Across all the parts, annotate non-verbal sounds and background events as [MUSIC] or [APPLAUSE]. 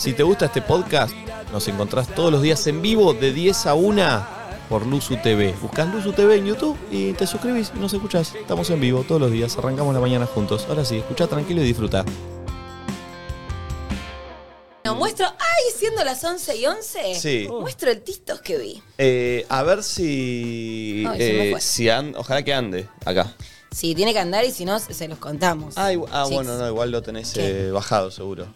Si te gusta este podcast, nos encontrás todos los días en vivo de 10 a 1 por Luzu TV. Buscás Luzu TV en YouTube y te suscribís y nos escuchás. Estamos en vivo todos los días, arrancamos la mañana juntos. Ahora sí, escucha tranquilo y disfruta. No, muestro. ¡Ay! Siendo las 11 y 11. Sí. Muestro el tistos que vi. Eh, a ver si. Ay, se me eh, fue. si an- ojalá que ande acá. Sí, tiene que andar y si no, se los contamos. Ah, igu- ah, bueno, no, igual lo tenés ¿Qué? eh, bajado seguro.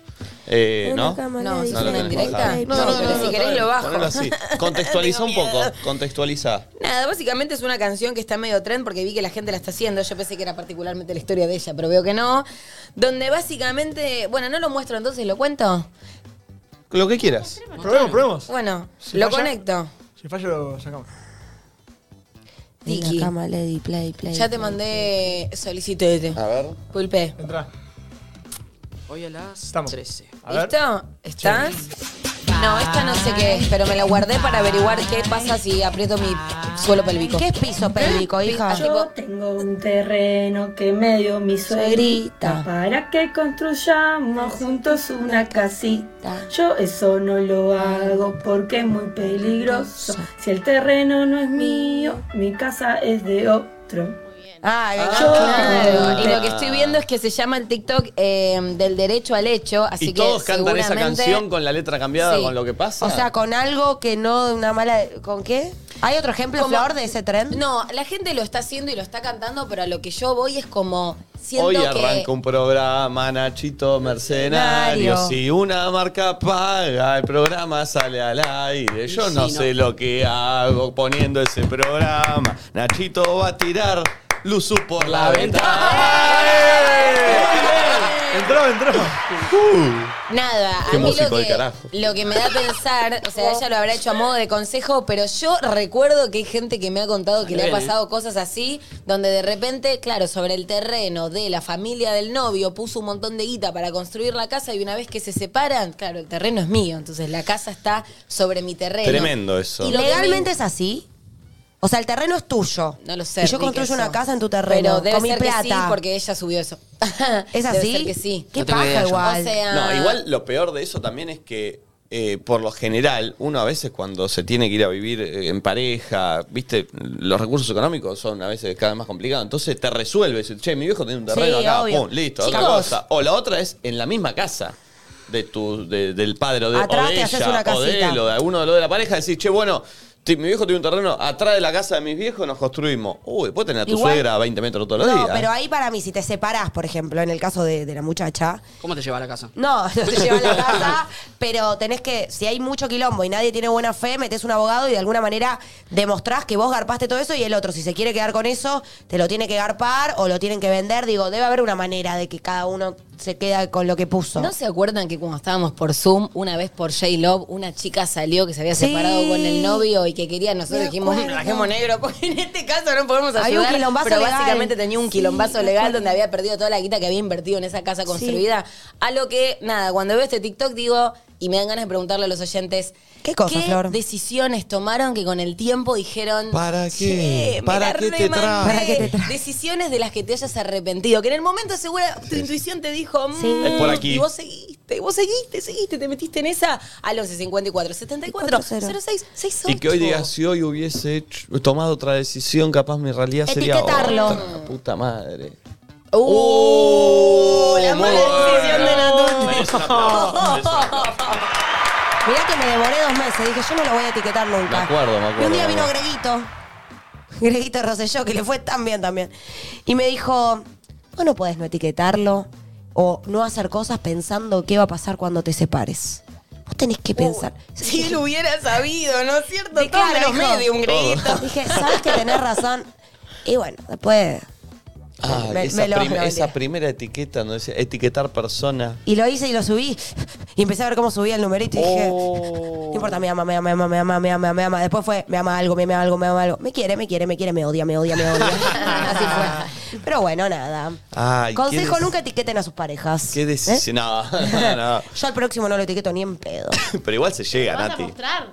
Eh, ¿No? No, No ¿es lo una tenés indirecta? bajado. No, pero si querés lo bajo. Ponelo así. [LAUGHS] Contextualiza Tengo un poco. miedo. Contextualiza. Nada, básicamente es una canción que está medio trend porque vi que la gente la está haciendo. Yo pensé que era particularmente la historia de ella, pero veo que no. Donde básicamente. Bueno, no lo muestro entonces, ¿lo cuento? Lo que quieras. Probemos, probemos. Bueno, Si lo falla- conecto. Si falla lo sacamos. Tiki. cama, Lady, play, play. Ya te mandé solicitete. A ver. Pulpe. Entra. Hoy a las Estamos. 13. A ver. ¿Listo? ¿Estás? No, esta no sé qué es, pero me la guardé para averiguar qué pasa si aprieto mi suelo pélvico. ¿Qué es piso pélvico, hija? Tipo- Yo tengo un terreno que me dio mi suegrita Suegrita. para que construyamos juntos una casita. Yo eso no lo hago porque es muy peligroso. Si el terreno no es mío, mi casa es de otro. Ah, Yo Claro, y lo que estoy viendo es que se llama el TikTok eh, del derecho al hecho, así y que todos cantan esa seguramente- canción con la letra cambiada Sí. con lo que pasa. O sea, con algo que no una mala. ¿Con qué? ¿Hay otro ejemplo, Como- Flor, de ese tren? No, la gente lo está haciendo y lo está cantando, pero a lo que yo voy es como siento Hoy que arranca un programa, Nachito Mercenario. Mercenario. Si una marca paga, el programa sale al aire. Yo no sé lo que hago poniendo ese programa. Nachito va a tirar Luzu por la ventana. Entró, entró. Nada, Qué a mí músico lo del que, carajo. lo que me da a pensar, o sea, ella lo habrá hecho a modo de consejo, pero yo recuerdo que hay gente que me ha contado que le ha ¿eh? pasado cosas así, donde de repente, claro, sobre el terreno de la familia del novio puso un montón de guita para construir la casa y una vez que se separan, claro, el terreno es mío, entonces la casa está sobre mi terreno. Tremendo eso. Y ¿Legalmente me- es así? O sea, el terreno es tuyo. No lo sé. Y yo construyo eso. una casa en tu terreno. Pero debe con mi ser plata. que sí, porque ella subió eso. [LAUGHS] ¿Es Debe así? ser que sí. Qué No paja igual. O sea, No, igual lo peor de eso también es que eh, por lo general, uno a veces cuando se tiene que ir a vivir eh, en pareja, viste, los recursos económicos son a veces cada vez más complicados. Entonces te resuelve, decir, che, mi viejo tiene un terreno Sí, acá, obvio. pum, listo, otra Chicos. cosa. O la otra es en la misma casa de tu, de- del padre o de, Atrás o de te haces ella, una o de él, o de alguno de los de la pareja, decir, che, bueno, ti- mi viejo tiene un terreno atrás de la casa de mis viejos, nos construimos. Uy, puedes tener a tu Igual- suegra a 20 metros todos los No, días. pero ahí para mí, si te separás, por ejemplo, en el caso de, de la muchacha, ¿Cómo te lleva a la casa? no, [LAUGHS] no te lleva a la [LAUGHS] casa, pero tenés que, si hay mucho quilombo y nadie tiene buena fe, metés un abogado y de alguna manera demostrás que vos garpaste todo eso y el otro, si se quiere quedar con eso, te lo tiene que garpar o lo tienen que vender. Digo, debe haber una manera de que cada uno se queda con lo que puso. ¿No se acuerdan que cuando estábamos por Zoom, una vez por J-Love, una chica salió que se había Sí. separado con el novio y que quería, nosotros Me dijimos, acuerdo. trajemos negro, [LAUGHS] porque en este caso no podemos Hay ayudar. un quilombazo pero legal. básicamente tenía un Sí, quilombazo legal donde había perdido toda la guita que había invertido en esa casa construida. A lo que, nada, cuando veo este TikTok digo, y me dan ganas de preguntarle a los oyentes, ¿Qué cosa, Flor? decisiones tomaron que con el tiempo dijeron, ¿Para qué? "Che, me ¿Para qué te remandé"? trae? ¿Para qué te? Decisiones de las que te hayas arrepentido, que en el momento segura tu intuición te dijo, Sí. "Mm", Es por aquí. Y vos seguiste, vos seguiste, seguiste, te metiste en esa al 11 54 74 06 68. Y que hoy digas, si hoy hubiese hecho- tomado otra decisión, capaz mi realidad sería otra. Puta madre. ¡Uh! la mala decisión de Natuti. [LAUGHS] Mirá que me devoré dos meses. Dije, yo no lo voy a etiquetar nunca. Me acuerdo, me acuerdo, Y un día me vino acuerdo. Greguito. [LAUGHS] Greguito Rosselló, que le fue tan bien también. Y me dijo, vos no podés no etiquetarlo o no hacer cosas pensando qué va a pasar cuando te separes. Vos tenés que pensar. Si él [LAUGHS] hubiera sabido, ¿no es cierto? Todo claro, menos medio, un greguito. Dije, sabes que tenés razón. Y bueno, después... Ah, me- esa, me lo- prim- no, esa mentira. primera etiqueta, donde decía etiquetar persona. Y lo hice y lo subí. Y empecé a ver cómo subía el numerito y dije, Oh. no importa, me ama, me ama, me ama, me ama, me ama, me ama. Después fue, me ama algo, me ama algo, me ama algo. Me quiere, me quiere, me quiere, me odia, me odia, me odia. [LAUGHS] Así fue. Pero bueno, nada. Ay, Consejo, nunca etiqueten a sus parejas. Qué ¿Eh? decisión. No, [LAUGHS] no, no. Yo al próximo no lo etiqueto ni en pedo. [LAUGHS] Pero igual se llega, ¿Vas a Nati. mostrar?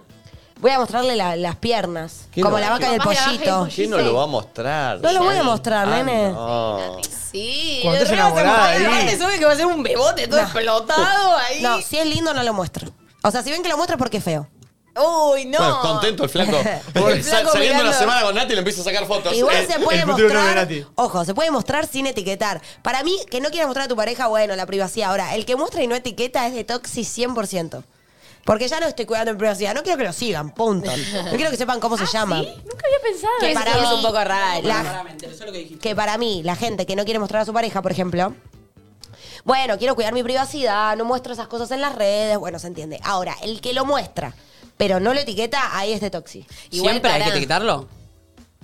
Voy a mostrarle la- las piernas. ¿Qué Como no? la vaca y el Capaz la vaca y el pollito. ¿Quién no lo va a mostrar? No lo voy a mostrar, Ah, nene. no. Sí, Cuando estés re vas a enamorada mostrar, ahí. aparte sabe que va a ser un bebote todo explotado ahí. No, si es lindo no lo muestro. O sea, si ven que lo muestro es porque es feo. Uy, no. Bueno, contento el flaco. [LAUGHS] Sal- flaco saliendo una mirando. semana con Nati le empieza a sacar fotos. Igual Eh, se puede el futuro mostrar. Nati. Ojo, se puede mostrar sin etiquetar. Para mí, que no quieras mostrar a tu pareja, bueno, la privacidad. Ahora, el que muestra y no etiqueta es de Toxi 100%. Porque ya no estoy cuidando mi privacidad. No quiero que lo sigan, punto. [LAUGHS] No quiero que sepan cómo se llama. ¿Sí? Nunca había pensado Que eso. para es mí- un poco raro. La- es que para mí, la gente que no quiere mostrar a su pareja, por ejemplo, bueno, quiero cuidar mi privacidad, no muestro esas cosas en las redes, bueno, se entiende. Ahora, el que lo muestra, pero no lo etiqueta, ahí es de Toxi. Igual ¿Siempre hay pará. que etiquetarlo?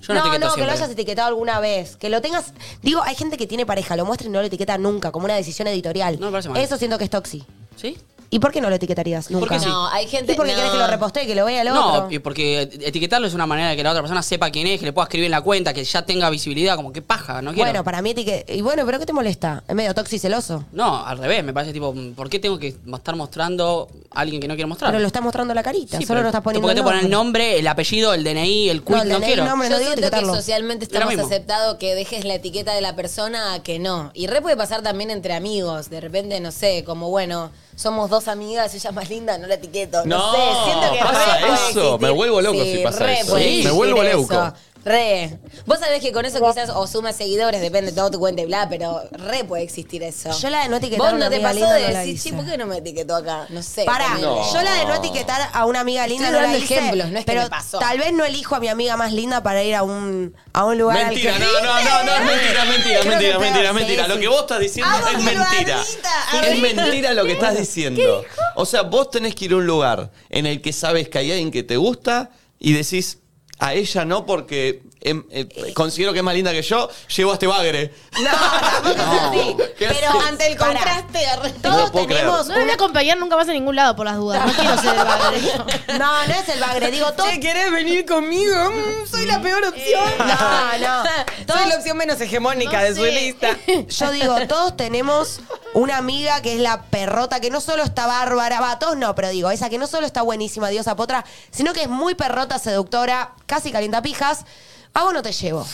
Yo no, no, etiqueto no, que lo siempre. hayas etiquetado alguna vez. Que lo tengas. Digo, hay gente que tiene pareja, lo muestra y no lo etiqueta nunca, como una decisión editorial. No me parece mal. Eso siento que es Toxi. ¿Sí? ¿Y por qué no lo etiquetarías nunca? Porque. No, hay gente. ¿Y porque no. querés que lo repostee, que lo vea el No, otro? y porque etiquetarlo es una manera de que la otra persona sepa quién es, que le pueda escribir en la cuenta, que ya tenga visibilidad, como que paja, no quiero. Bueno, para mí etiqueta. Y bueno, ¿pero qué te molesta? Es medio Toxi celoso. No, al revés, me parece tipo, ¿por qué tengo que estar mostrando a alguien que no quiero mostrar? Pero lo estás mostrando la carita, Sí, solo no estás poniendo ¿Por qué el te ponen el nombre. el apellido, el DNI, el quiz? No, el No, quiero. nombre. Yo no siento que socialmente estamos aceptado que dejes la etiqueta de la persona a que no. Y re puede pasar también entre amigos. De repente, no sé, como bueno, somos dos amigas, ella es más linda, no la etiqueto. No, No, sé, siento que pasa re eso. Me vuelvo loco Sí, si pasa eso. Sí. Me vuelvo eso. leuco. Re. Vos sabés que con eso quizás o sumas seguidores, depende de todo tu cuenta y bla, pero re puede existir eso. Yo la de no etiquetar Vos a una no te amiga pasó linda de no la decir, hice. "Che, ¿por qué no me etiquetó acá? No sé. Para, ponele. yo la de no etiquetar a una amiga linda Estoy no la dando hice, ejemplos, no es que pero me pasó. tal vez no elijo a mi amiga más linda para ir a un, a un lugar Mentira, al no, que... no, no, no, es mentira, es mentira, Creo mentira, que es mentira, mentira. sí. Lo que vos estás diciendo Amo es mentira. barbita, Es arriba. mentira lo que estás diciendo. O sea, vos tenés que ir a un lugar en el que sabes que hay alguien que te gusta y decís, a ella no porque em, eh, considero que es más linda que yo, llevo a este bagre. No, tampoco es así. ¿Qué Pero haces? Ante el Pará. contraste, lo Todos puedo creer. tenemos No me voy a acompañar nunca más a ningún lado por las dudas. No quiero ser el bagre. [LAUGHS] No, no es el bagre, digo todo. Che, ¿querés venir conmigo? Mm, soy la peor opción. No, no. [LAUGHS] Soy la opción menos hegemónica No de su sé. lista. [LAUGHS] Yo digo, todos tenemos una amiga que es la perrota, que no solo está bárbara, va, todos no, pero digo, esa que no solo está buenísima, diosa potra, sino que es muy perrota, seductora, casi calientapijas. A vos no te llevo.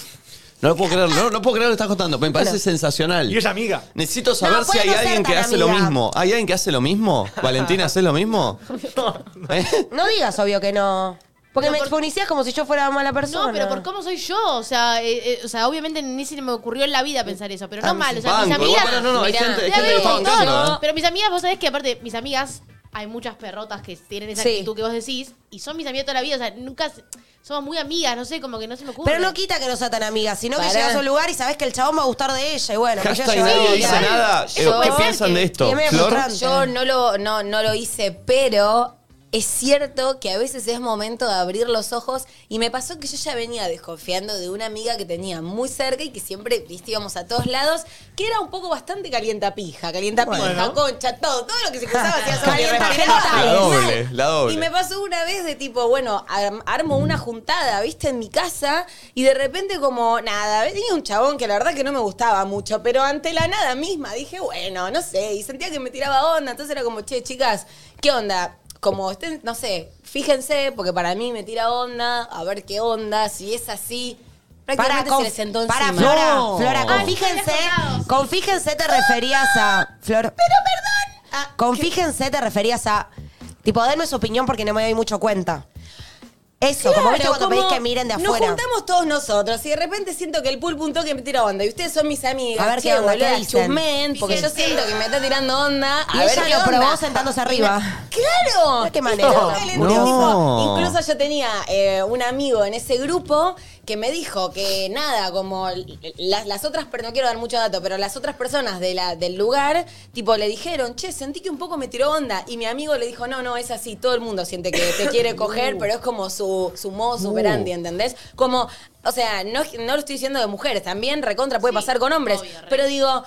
No lo puedo creer, no, no puedo creer lo que estás contando. Me parece Bueno. sensacional. Y es amiga. Necesito saber No, si puede hay no ser alguien que tan hace lo amiga. mismo. ¿Hay alguien que hace lo mismo? Valentina, ¿haces lo mismo? [LAUGHS] ¿Eh? No digas obvio que no. Porque Pero me por- exponicías como si yo fuera mala persona. No, pero por cómo soy yo. O sea, eh, eh, o sea, obviamente ni se me ocurrió en la vida pensar eso. Pero no mí mal. O sea, mis amigas. igual, no, no, hay Mirá, gente, hay gente que veo está un bancando. ¿eh? Pero mis amigas, vos sabés que aparte, mis amigas, hay muchas perrotas que tienen esa Sí. actitud que vos decís. Y son mis amigas toda la vida. O sea, nunca. se- Somos muy amigas, no sé, como que no se me ocurre. Pero no quita que no sea tan amiga, sino que Pará. llegas a un lugar y sabes que el chabón va a gustar de ella. Y bueno, Hashtag nadie Sí, dice igual. nada. Eh, ¿Qué piensan que- de esto? Y es medio Flor. frustrante. Yo no lo, no, no lo hice, pero es cierto que a veces es momento de abrir los ojos y me pasó que yo ya venía desconfiando de una amiga que tenía muy cerca y que siempre, viste, íbamos a todos lados, que era un poco bastante calientapija, calientapija, Bueno. concha, todo, todo lo que se cruzaba hacía su Calienta La doble, la doble. y me pasó una vez de tipo, bueno, ar- armo una juntada, viste, en mi casa, y de repente como, nada, venía un chabón que la verdad que no me gustaba mucho, pero ante la nada misma dije, bueno, no sé, y sentía que me tiraba onda, entonces era como, che, chicas, ¿qué onda? Como estén, no sé, fíjense, porque para mí me tira onda, a ver qué onda, si es así, prácticamente con- se le sentó para, encima. Flora, No. Flora, con Ay, fíjense, con fíjense te referías a. Flor. Pero perdón. con fíjense te referías a. Tipo, denme su opinión porque no me doy mucho cuenta. Eso, como viste Claro, cuando pedís que miren de Nos afuera. juntamos todos nosotros y de repente siento que el pulpo un toque me tira onda y ustedes son mis amigas. A ver Che, qué onda, ¿qué dicen? chusmen, porque yo siento que me está tirando onda. Y a ver ella qué lo onda. probó sentándose arriba. ¡Claro! ¿De qué manera? No. No. Incluso yo tenía eh, un amigo en ese grupo que me dijo que nada, como las, las otras, pero no quiero dar mucho dato, pero las otras personas de la, del lugar, tipo, le dijeron, che, sentí que un poco me tiró onda. Y mi amigo le dijo, no, no, es así, todo el mundo siente que te quiere [LAUGHS] coger, pero es como su, su modo superandi, ¿entendés? Como, o sea, no, no lo estoy diciendo de mujeres, también recontra puede Sí, pasar con hombres, obvio, re. pero digo,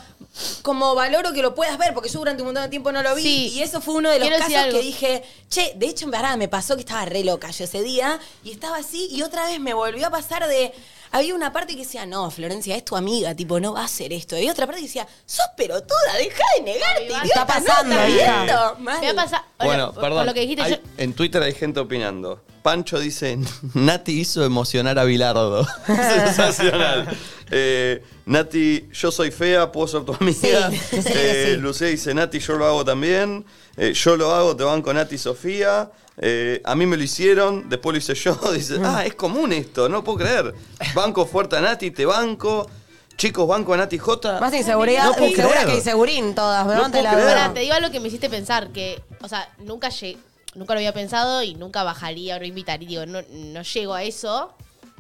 como valoro que lo puedas ver, porque yo durante un montón de tiempo no lo vi. Sí. Y eso fue uno de los Quiero decir casos algo. que dije, che, de hecho en verdad me pasó que estaba re loca yo ese día y estaba así y otra vez me volvió a pasar de... Había una parte que decía, no, Florencia, es tu amiga, tipo, no va a hacer esto. Y otra parte que decía, sos pelotuda, deja de negarte, Está idiota, pasando, no, hija. está viendo. Mal. Me va. Bueno, perdón. Por lo que dijiste, Hay- yo- En Twitter hay gente opinando. Pancho dice, Nati hizo emocionar a Bilardo. [LAUGHS] Sensacional. Eh, Nati, yo soy fea, puedo ser tu amiga. Sí, Eh, sí. Lucía dice, Nati, yo lo hago también. Eh, yo lo hago, te van con Nati y Sofía. Eh, a mí me lo hicieron, después lo hice yo. [LAUGHS] Dice, ah, es común esto, no puedo creer. Banco fuerte a Nati, te banco. Chicos, banco a Nati J. Más inseguridad, No puedo insegura creer. que insegurín todas. Me No la creer. Pará, te digo algo que me hiciste pensar, que, o sea, nunca llegué, nunca lo había pensado y nunca bajaría o no invitaría, digo, no, no llego a eso,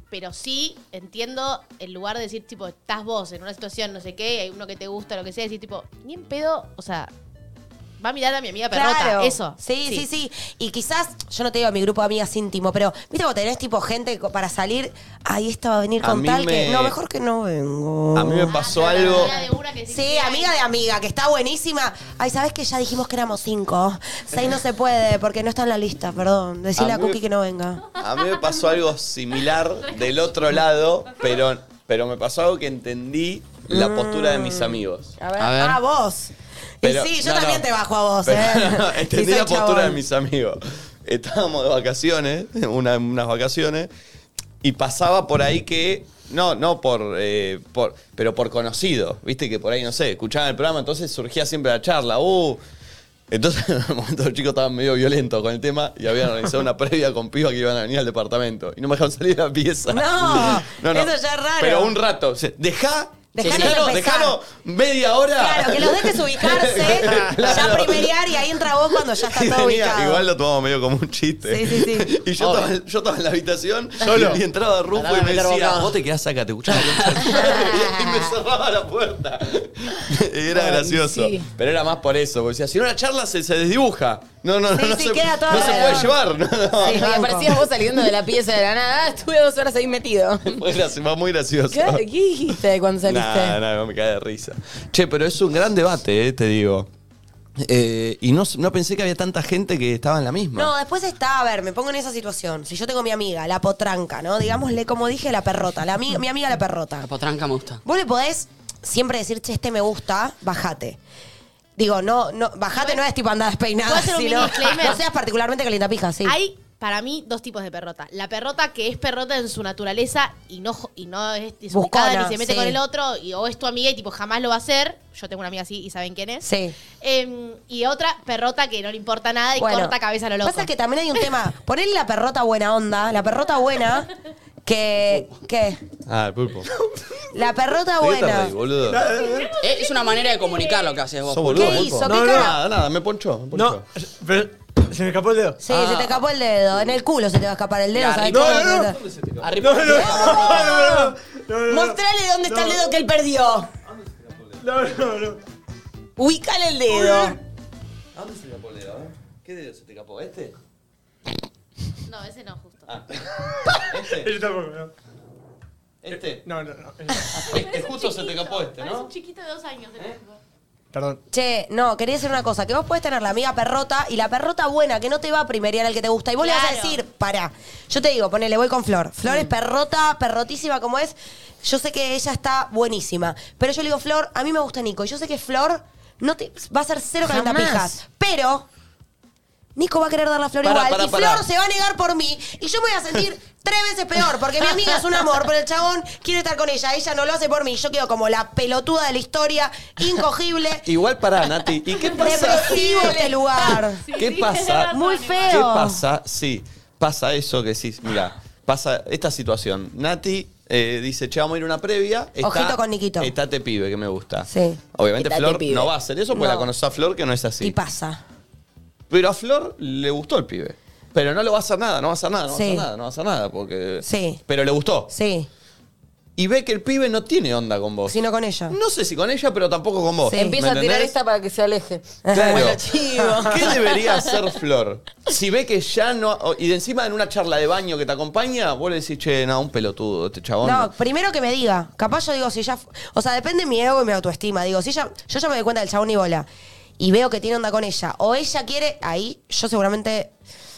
pero sí entiendo el lugar de decir, tipo, estás vos en una situación, no sé qué, hay uno que te gusta, lo que sea, decir, tipo, ni en pedo, o sea, va a mirar a mi amiga perrota, Claro. eso. Sí, sí, sí, Y quizás, yo no te digo a mi grupo de amigas íntimo, pero viste vos tenés tipo gente co- para salir, ahí esta va a venir A con mí tal que. me- No, mejor que no vengo. A mí me pasó Ah, algo. amiga de una que decís, Sí, amiga de amiga, que está buenísima. Ay, ¿sabes que ya dijimos que éramos cinco? Seis no se puede porque no está en la lista, perdón. Decirle A a, mí- Cookie que no venga. A mí me pasó algo similar del otro lado, pero, pero me pasó algo que entendí la postura de mis amigos. A ver. A ver. Ah, vos. Pero- y sí, yo no, también no. te bajo a vos, Pero, ¿eh? [LAUGHS] no, [LAUGHS] entendí la postura chabón. de mis amigos. [LAUGHS] Estábamos de vacaciones, una- unas vacaciones, y pasaba por ahí que. No, no por, eh, por. Pero por conocido. Viste que por ahí, no sé, escuchaban el programa, entonces surgía siempre la charla. Uh. Entonces, en un momento los chicos estaban medio violentos con el tema y habían organizado una previa con pibas que iban a venir al departamento. Y no me dejaron salir de la pieza. No, eso ya es raro. Pero un rato. O Dejalo, empezar. dejalo media hora. Claro, que los dejes [LAUGHS] ubicarse, ya primerear y ahí entra vos cuando ya está Y todo venía- ubicado. igual lo tomamos medio como un chiste. Sí, sí, sí. [LAUGHS] Y yo estaba, yo estaba en la habitación Solo. y entraba Rufo Pará, y me meter decía, bocado. vos te quedás acá, te escuchás la concha de tu madre". Y me cerraba la puerta. [LAUGHS] Era Ay, gracioso. sí. Pero era más por eso, porque decía, si no la charla se, se desdibuja. No, no, no, Sí, no, sí, se, queda todo no se puede llevar. No, no. Sí. Y aparecías vos saliendo de la pieza de la nada. Ah, estuve dos horas ahí metido. [LAUGHS] Fue, graci- fue muy gracioso. ¿Qué, ¿Qué dijiste cuando saliste? Nada, nada, me cae de risa. Che, pero es un gran debate, eh, te digo. Eh, y no, no pensé que había tanta gente que estaba en la misma. No, después está, a ver, me pongo en esa situación. Si yo tengo mi amiga, la potranca, ¿no? Digámosle, como dije, la perrota. La ami- mi amiga la perrota. La potranca me gusta. Vos le podés siempre decir, che, este me gusta, bajate. Digo, no, no, bajate no es tipo andar despeinada, ¿Puedo hacer un sino, mini disclaimer? [LAUGHS] no seas particularmente calientapija, sí. Hay, para mí, dos tipos de perrota. La perrota que es perrota en su naturaleza y no, jo- y no es desubicada Buscona, ni se mete sí. con el otro, y, o es tu amiga y tipo jamás lo va a hacer. Yo tengo una amiga así y saben quién es. Sí. Em, y otra perrota que no le importa nada y Bueno, corta cabeza a lo loco. Pasa que también hay un tema. Ponerle la perrota buena onda, la perrota buena, [LAUGHS] que. ¿Qué? Ah, el pulpo. La perrota ¿De qué te buena. reís, boludo? Eh, Es una manera de comunicar lo que haces vos. ¿Sos Pulpo. boludo, ¿Qué pulpo? hizo? ¿Qué No, cara? nada, nada, me ponchó. Me No, ponchó. pero se me escapó el dedo. Sí, se te escapó el dedo. En el culo se te va a escapar el dedo. La ¿sabes ripa- cómo? No, no, Arriba. No, no, no, no, no, no, Mostrale dónde está el dedo que él perdió. no, no, no. Ubicale el dedo. ¿A dónde se te escapó el dedo? eh? ¿Qué dedo se te escapó? ¿Este? No, ese no, justo. [LAUGHS] ¿Este? Yo tampoco, no. ¿Este? No, no, no. [LAUGHS] Este justo se te escapó este, ¿no? un chiquito de dos años. ¿eh? Perdón. Che, no, quería decir una cosa, que vos podés tener la amiga perrota y la perrota buena, que no te va a primerear al que te gusta. Y vos le vas a Claro. decir, pará, yo te digo, ponele, voy con Flor. Flor es perrota, perrotísima como es. Yo sé que ella está buenísima. Pero yo le digo, Flor, a mí me gusta Nico. Y yo sé que Flor no te, va a ser cero Jamás. calentapijas. Pero Nico va a querer dar la flor igual. y Flor se va a negar por mí. Y yo me voy a sentir tres veces peor. Porque mi amiga es un amor, pero el chabón quiere estar con ella. Ella no lo hace por mí. Yo quedo como la pelotuda de la historia, incogible. [LAUGHS] Igual para Nati. ¿Y qué pasa? Depresivo este lugar. ¿Qué pasa? Muy feo. ¿Qué pasa? Sí, pasa eso que sí. Mira, pasa esta situación. Nati eh, dice, che, vamos a ir a una previa. Está, Ojito con Niquito. Está te pibe, que me gusta. Sí. Obviamente Estate Flor pibe. no va a hacer eso porque No. la conoce a Flor, que no es así. Y pasa. Pero a Flor le gustó el pibe. Pero no le va a hacer nada, no va a hacer nada, no va a Sí. hacer nada, no va a hacer nada, porque... Sí. Pero le gustó. Sí. Y ve que el pibe no tiene onda con vos. Sino con ella. No sé si con ella, pero tampoco con vos. Sí. ¿Me Empieza a tirar entendés? esta para que se aleje. Claro. Bueno, chivo. [LAUGHS] ¿Qué debería hacer Flor? si ve que ya no. Y de encima en una charla de baño que te acompaña, vos le decís, che, no, un pelotudo, este chabón. No, primero que me diga. Capaz yo digo, si fu- O sea, depende de mi ego y mi autoestima. Digo, si ella. Yo ya me doy cuenta del chabón y bola. Y veo que tiene onda con ella. O ella quiere. Ahí, yo seguramente.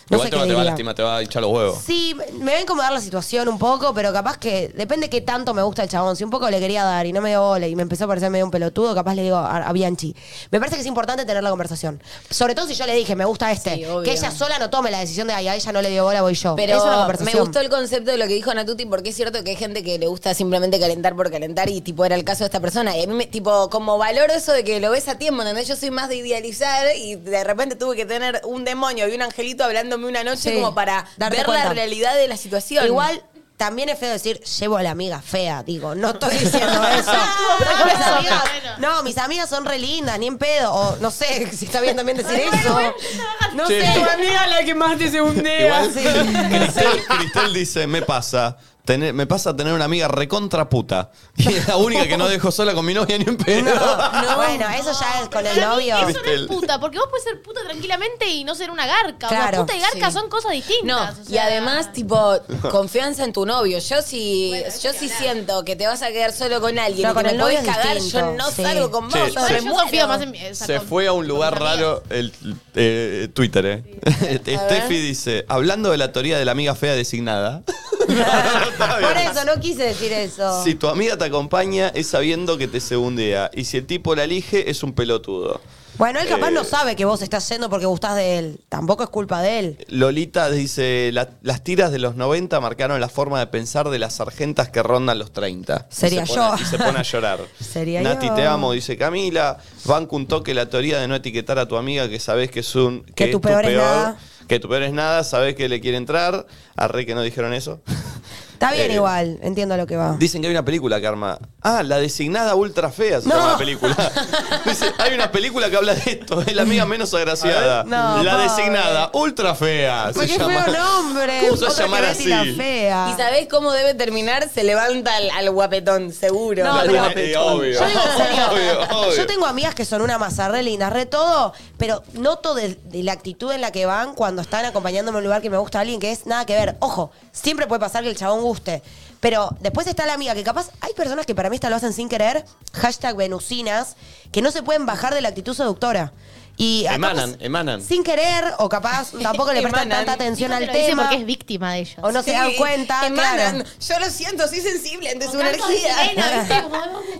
No Igual sé te, qué va, le te va a diga. lastimar, te va a hinchar los huevos. Sí, me va a incomodar la situación un poco, pero capaz que depende qué tanto me gusta el chabón. Si un poco le quería dar y no me dio bola y me empezó a parecer medio un pelotudo, capaz le digo a, a Bianchi. Me parece que es importante tener la conversación. Sobre todo si yo le dije, me gusta este. Sí, obvio. que ella sola no tome la decisión de, ay, a ella no le dio bola, voy yo. Pero es me conversación. gustó el concepto de lo que dijo Natuti porque es cierto que hay gente que le gusta simplemente calentar por calentar y tipo era el caso de esta persona. Y a mí me, tipo, como valoro eso de que lo ves a tiempo, ¿entendés? Yo soy más de idealizar y de repente tuve que tener un demonio y un angelito una noche Sí, como para darte ver cuenta. la realidad de la situación. Igual también es feo decir, llevo a la amiga fea. Digo, no estoy [LAUGHS] diciendo eso. [LAUGHS] No, mis amigas, no, mis amigas son re lindas, ni en pedo. O no sé [LAUGHS] si está bien también decir eso. No sé. Tu amiga la que más te segundea. Igual, Cristel, Cristel dice, me pasa. Tener- me pasa tener una amiga recontra puta. Y es la única que no [LAUGHS] dejo sola con mi novia ni un pedo. Bueno, eso ya es con el Para mí novio. Eso no es puta, porque vos puedes ser puta tranquilamente y no ser una garca. O Claro, puta y garca sí. son cosas No, distintas. o y sea- además, tipo, [LAUGHS] confianza en tu novio. Yo si, yo sí siento que te vas a quedar solo con alguien No, y con que el me novio podés es cagar, distinto, yo no sí. salgo con vos. Che, yo se- me Yo muero. confío más en mi- o sea, Se con- fue a un con lugar raro el eh, Twitter, ¿eh? [LAUGHS] Steffi dice, hablando de la teoría de la amiga fea designada. Por eso, no quise decir eso. Si tu amiga te acompaña es sabiendo que te segundea. Y si el tipo la elige es un pelotudo. Bueno, él capaz Eh, no sabe que vos estás yendo porque gustás de él. Tampoco es culpa de él. Lolita dice, "La- las tiras de los 90 marcaron la forma de pensar de las sargentas que rondan los 30. Y Sería se pone- yo. Y se pone a [LAUGHS] llorar. Sería Nati, yo. te amo, dice Camila. Banco un toque la teoría de no etiquetar a tu amiga que sabes que es un... Que tu peor es nada. Que tu peor es nada, sabes que le quiere entrar. Arre que no dijeron eso. Está bien Eh, igual, entiendo lo que va. Dicen que hay una película que arma. Ah, la designada ultra fea se No. llama la película. [LAUGHS] Dice, hay una película que habla de esto. Es la amiga menos agraciada. No, la pobre. designada ultra fea. Se qué llama. feo nombre. ¿Cómo se va a Otra llamar que Betty la así? fea. ¿Y sabés cómo debe terminar? Se levanta al, al guapetón, seguro. No, Al pero- guapetón. Eh, obvio. Yo digo en serio, [LAUGHS] Obvio, obvio. yo tengo amigas que son una masa re lindas, re todo, pero noto de, de la actitud en la que van cuando están acompañándome a un lugar que me gusta alguien que es nada que ver. Ojo, siempre puede pasar que el chabón guste, pero después está la amiga que capaz hay personas que para mí esta lo hacen sin querer, hashtag venusinas, que no se pueden bajar de la actitud seductora. Y Emanan, capaz, emanan. Sin querer, o capaz tampoco le prestan tanta atención al lo tema. porque es víctima de ellos. O no se dan cuenta, emanan. claro. Yo lo siento, soy sensible ante su energía. [LAUGHS]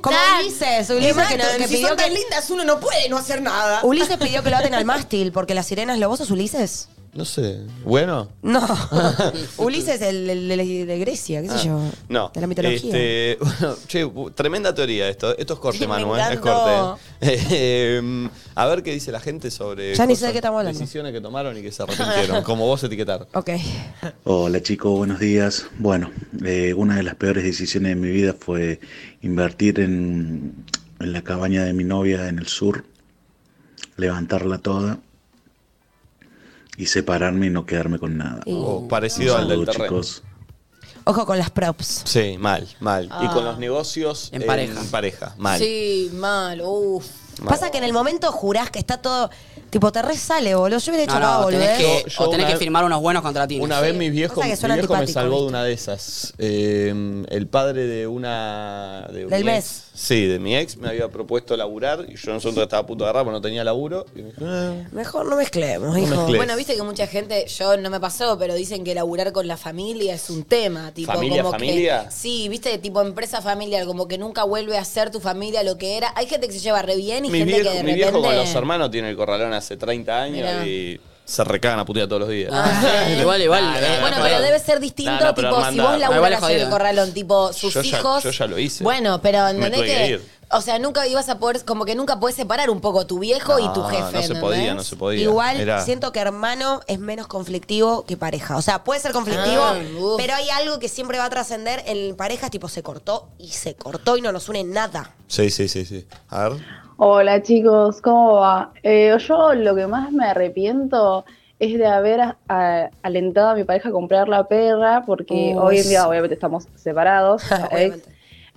Como-. Ulises, Ulises que, Emanan. que si pidió son tan que, lindas, uno no puede no hacer nada. Ulises pidió que lo aten al mástil porque la sirena es loboso, ¿es Ulises? No sé. ¿Bueno? No. [LAUGHS] Ulises el, el- el de Grecia, qué sé yo. Ah, No. De la mitología. Este, [LAUGHS] bueno, che, bu- tremenda teoría esto. Esto es corte, Sí, me Manu, ¿eh? Es encantó. corte. [LAUGHS] Eh, a ver qué dice la gente sobre Ya ni sé cosas, de qué estamos hablando. decisiones que tomaron y que se arrepintieron. como vos etiquetar. Ok. Hola chicos, buenos días. Bueno, eh, una de las peores decisiones de mi vida fue invertir en, en la cabaña de mi novia en el sur, levantarla toda y separarme y no quedarme con nada. Oh, parecido al del terreno. chicos. Ojo con las props. Sí, mal, mal. Y Ah. con los negocios En pareja. En pareja, mal. Sí, mal, uff. mal. Pasa que en el momento jurás que está todo. Tipo, te resale, boludo. Yo hubiera hecho No, no, volver. tenés que, Yo- yo o tenés que vez- firmar unos buenos contratines. Una vez mi viejo, Pasa que mi viejo me salvó de una de esas. Eh, el padre de una. De Del mi mes. ex- sí, de mi ex me había propuesto laburar y yo nosotros estaba a punto de agarrar porque no tenía laburo. Y me dijo, "Eh". Mejor no mezclemos, hijo. Bueno, viste que mucha gente, yo no me pasó, pero dicen que laburar con la familia es un tema. Tipo, ¿Familia, como familia? Que, sí, viste, tipo empresa familiar, como que nunca vuelve a ser tu familia lo que era. Hay gente que se lleva re bien y mi gente viejo, que de mi repente... viejo con los hermanos tiene el corralón hace 30 años Mirá. y se recagan a putear todos los días. igual, igual. Nah, nah, eh, Bueno, no, pero debe ser distinto, No, no, pero tipo, si vos igual laburás en el corralón, tipo, sus Yo ya- hijos... yo ya lo hice. Bueno, pero ¿entendés que que...? ir. O sea, nunca ibas a poder, como que nunca podés separar un poco tu viejo y tu jefe, No se ¿entendés? podía, no se podía. Igual Era- siento que hermano es menos conflictivo que pareja. O sea, puede ser conflictivo, Ah, pero hay algo que siempre va a trascender en parejas, tipo se cortó y se cortó y no nos une nada. Sí, sí, sí, sí. A ver. Hola chicos, ¿cómo va? Eh, yo lo que más me arrepiento es de haber a- a- alentado a mi pareja a comprar la perra, porque hoy en día obviamente estamos separados, [LAUGHS] Obviamente.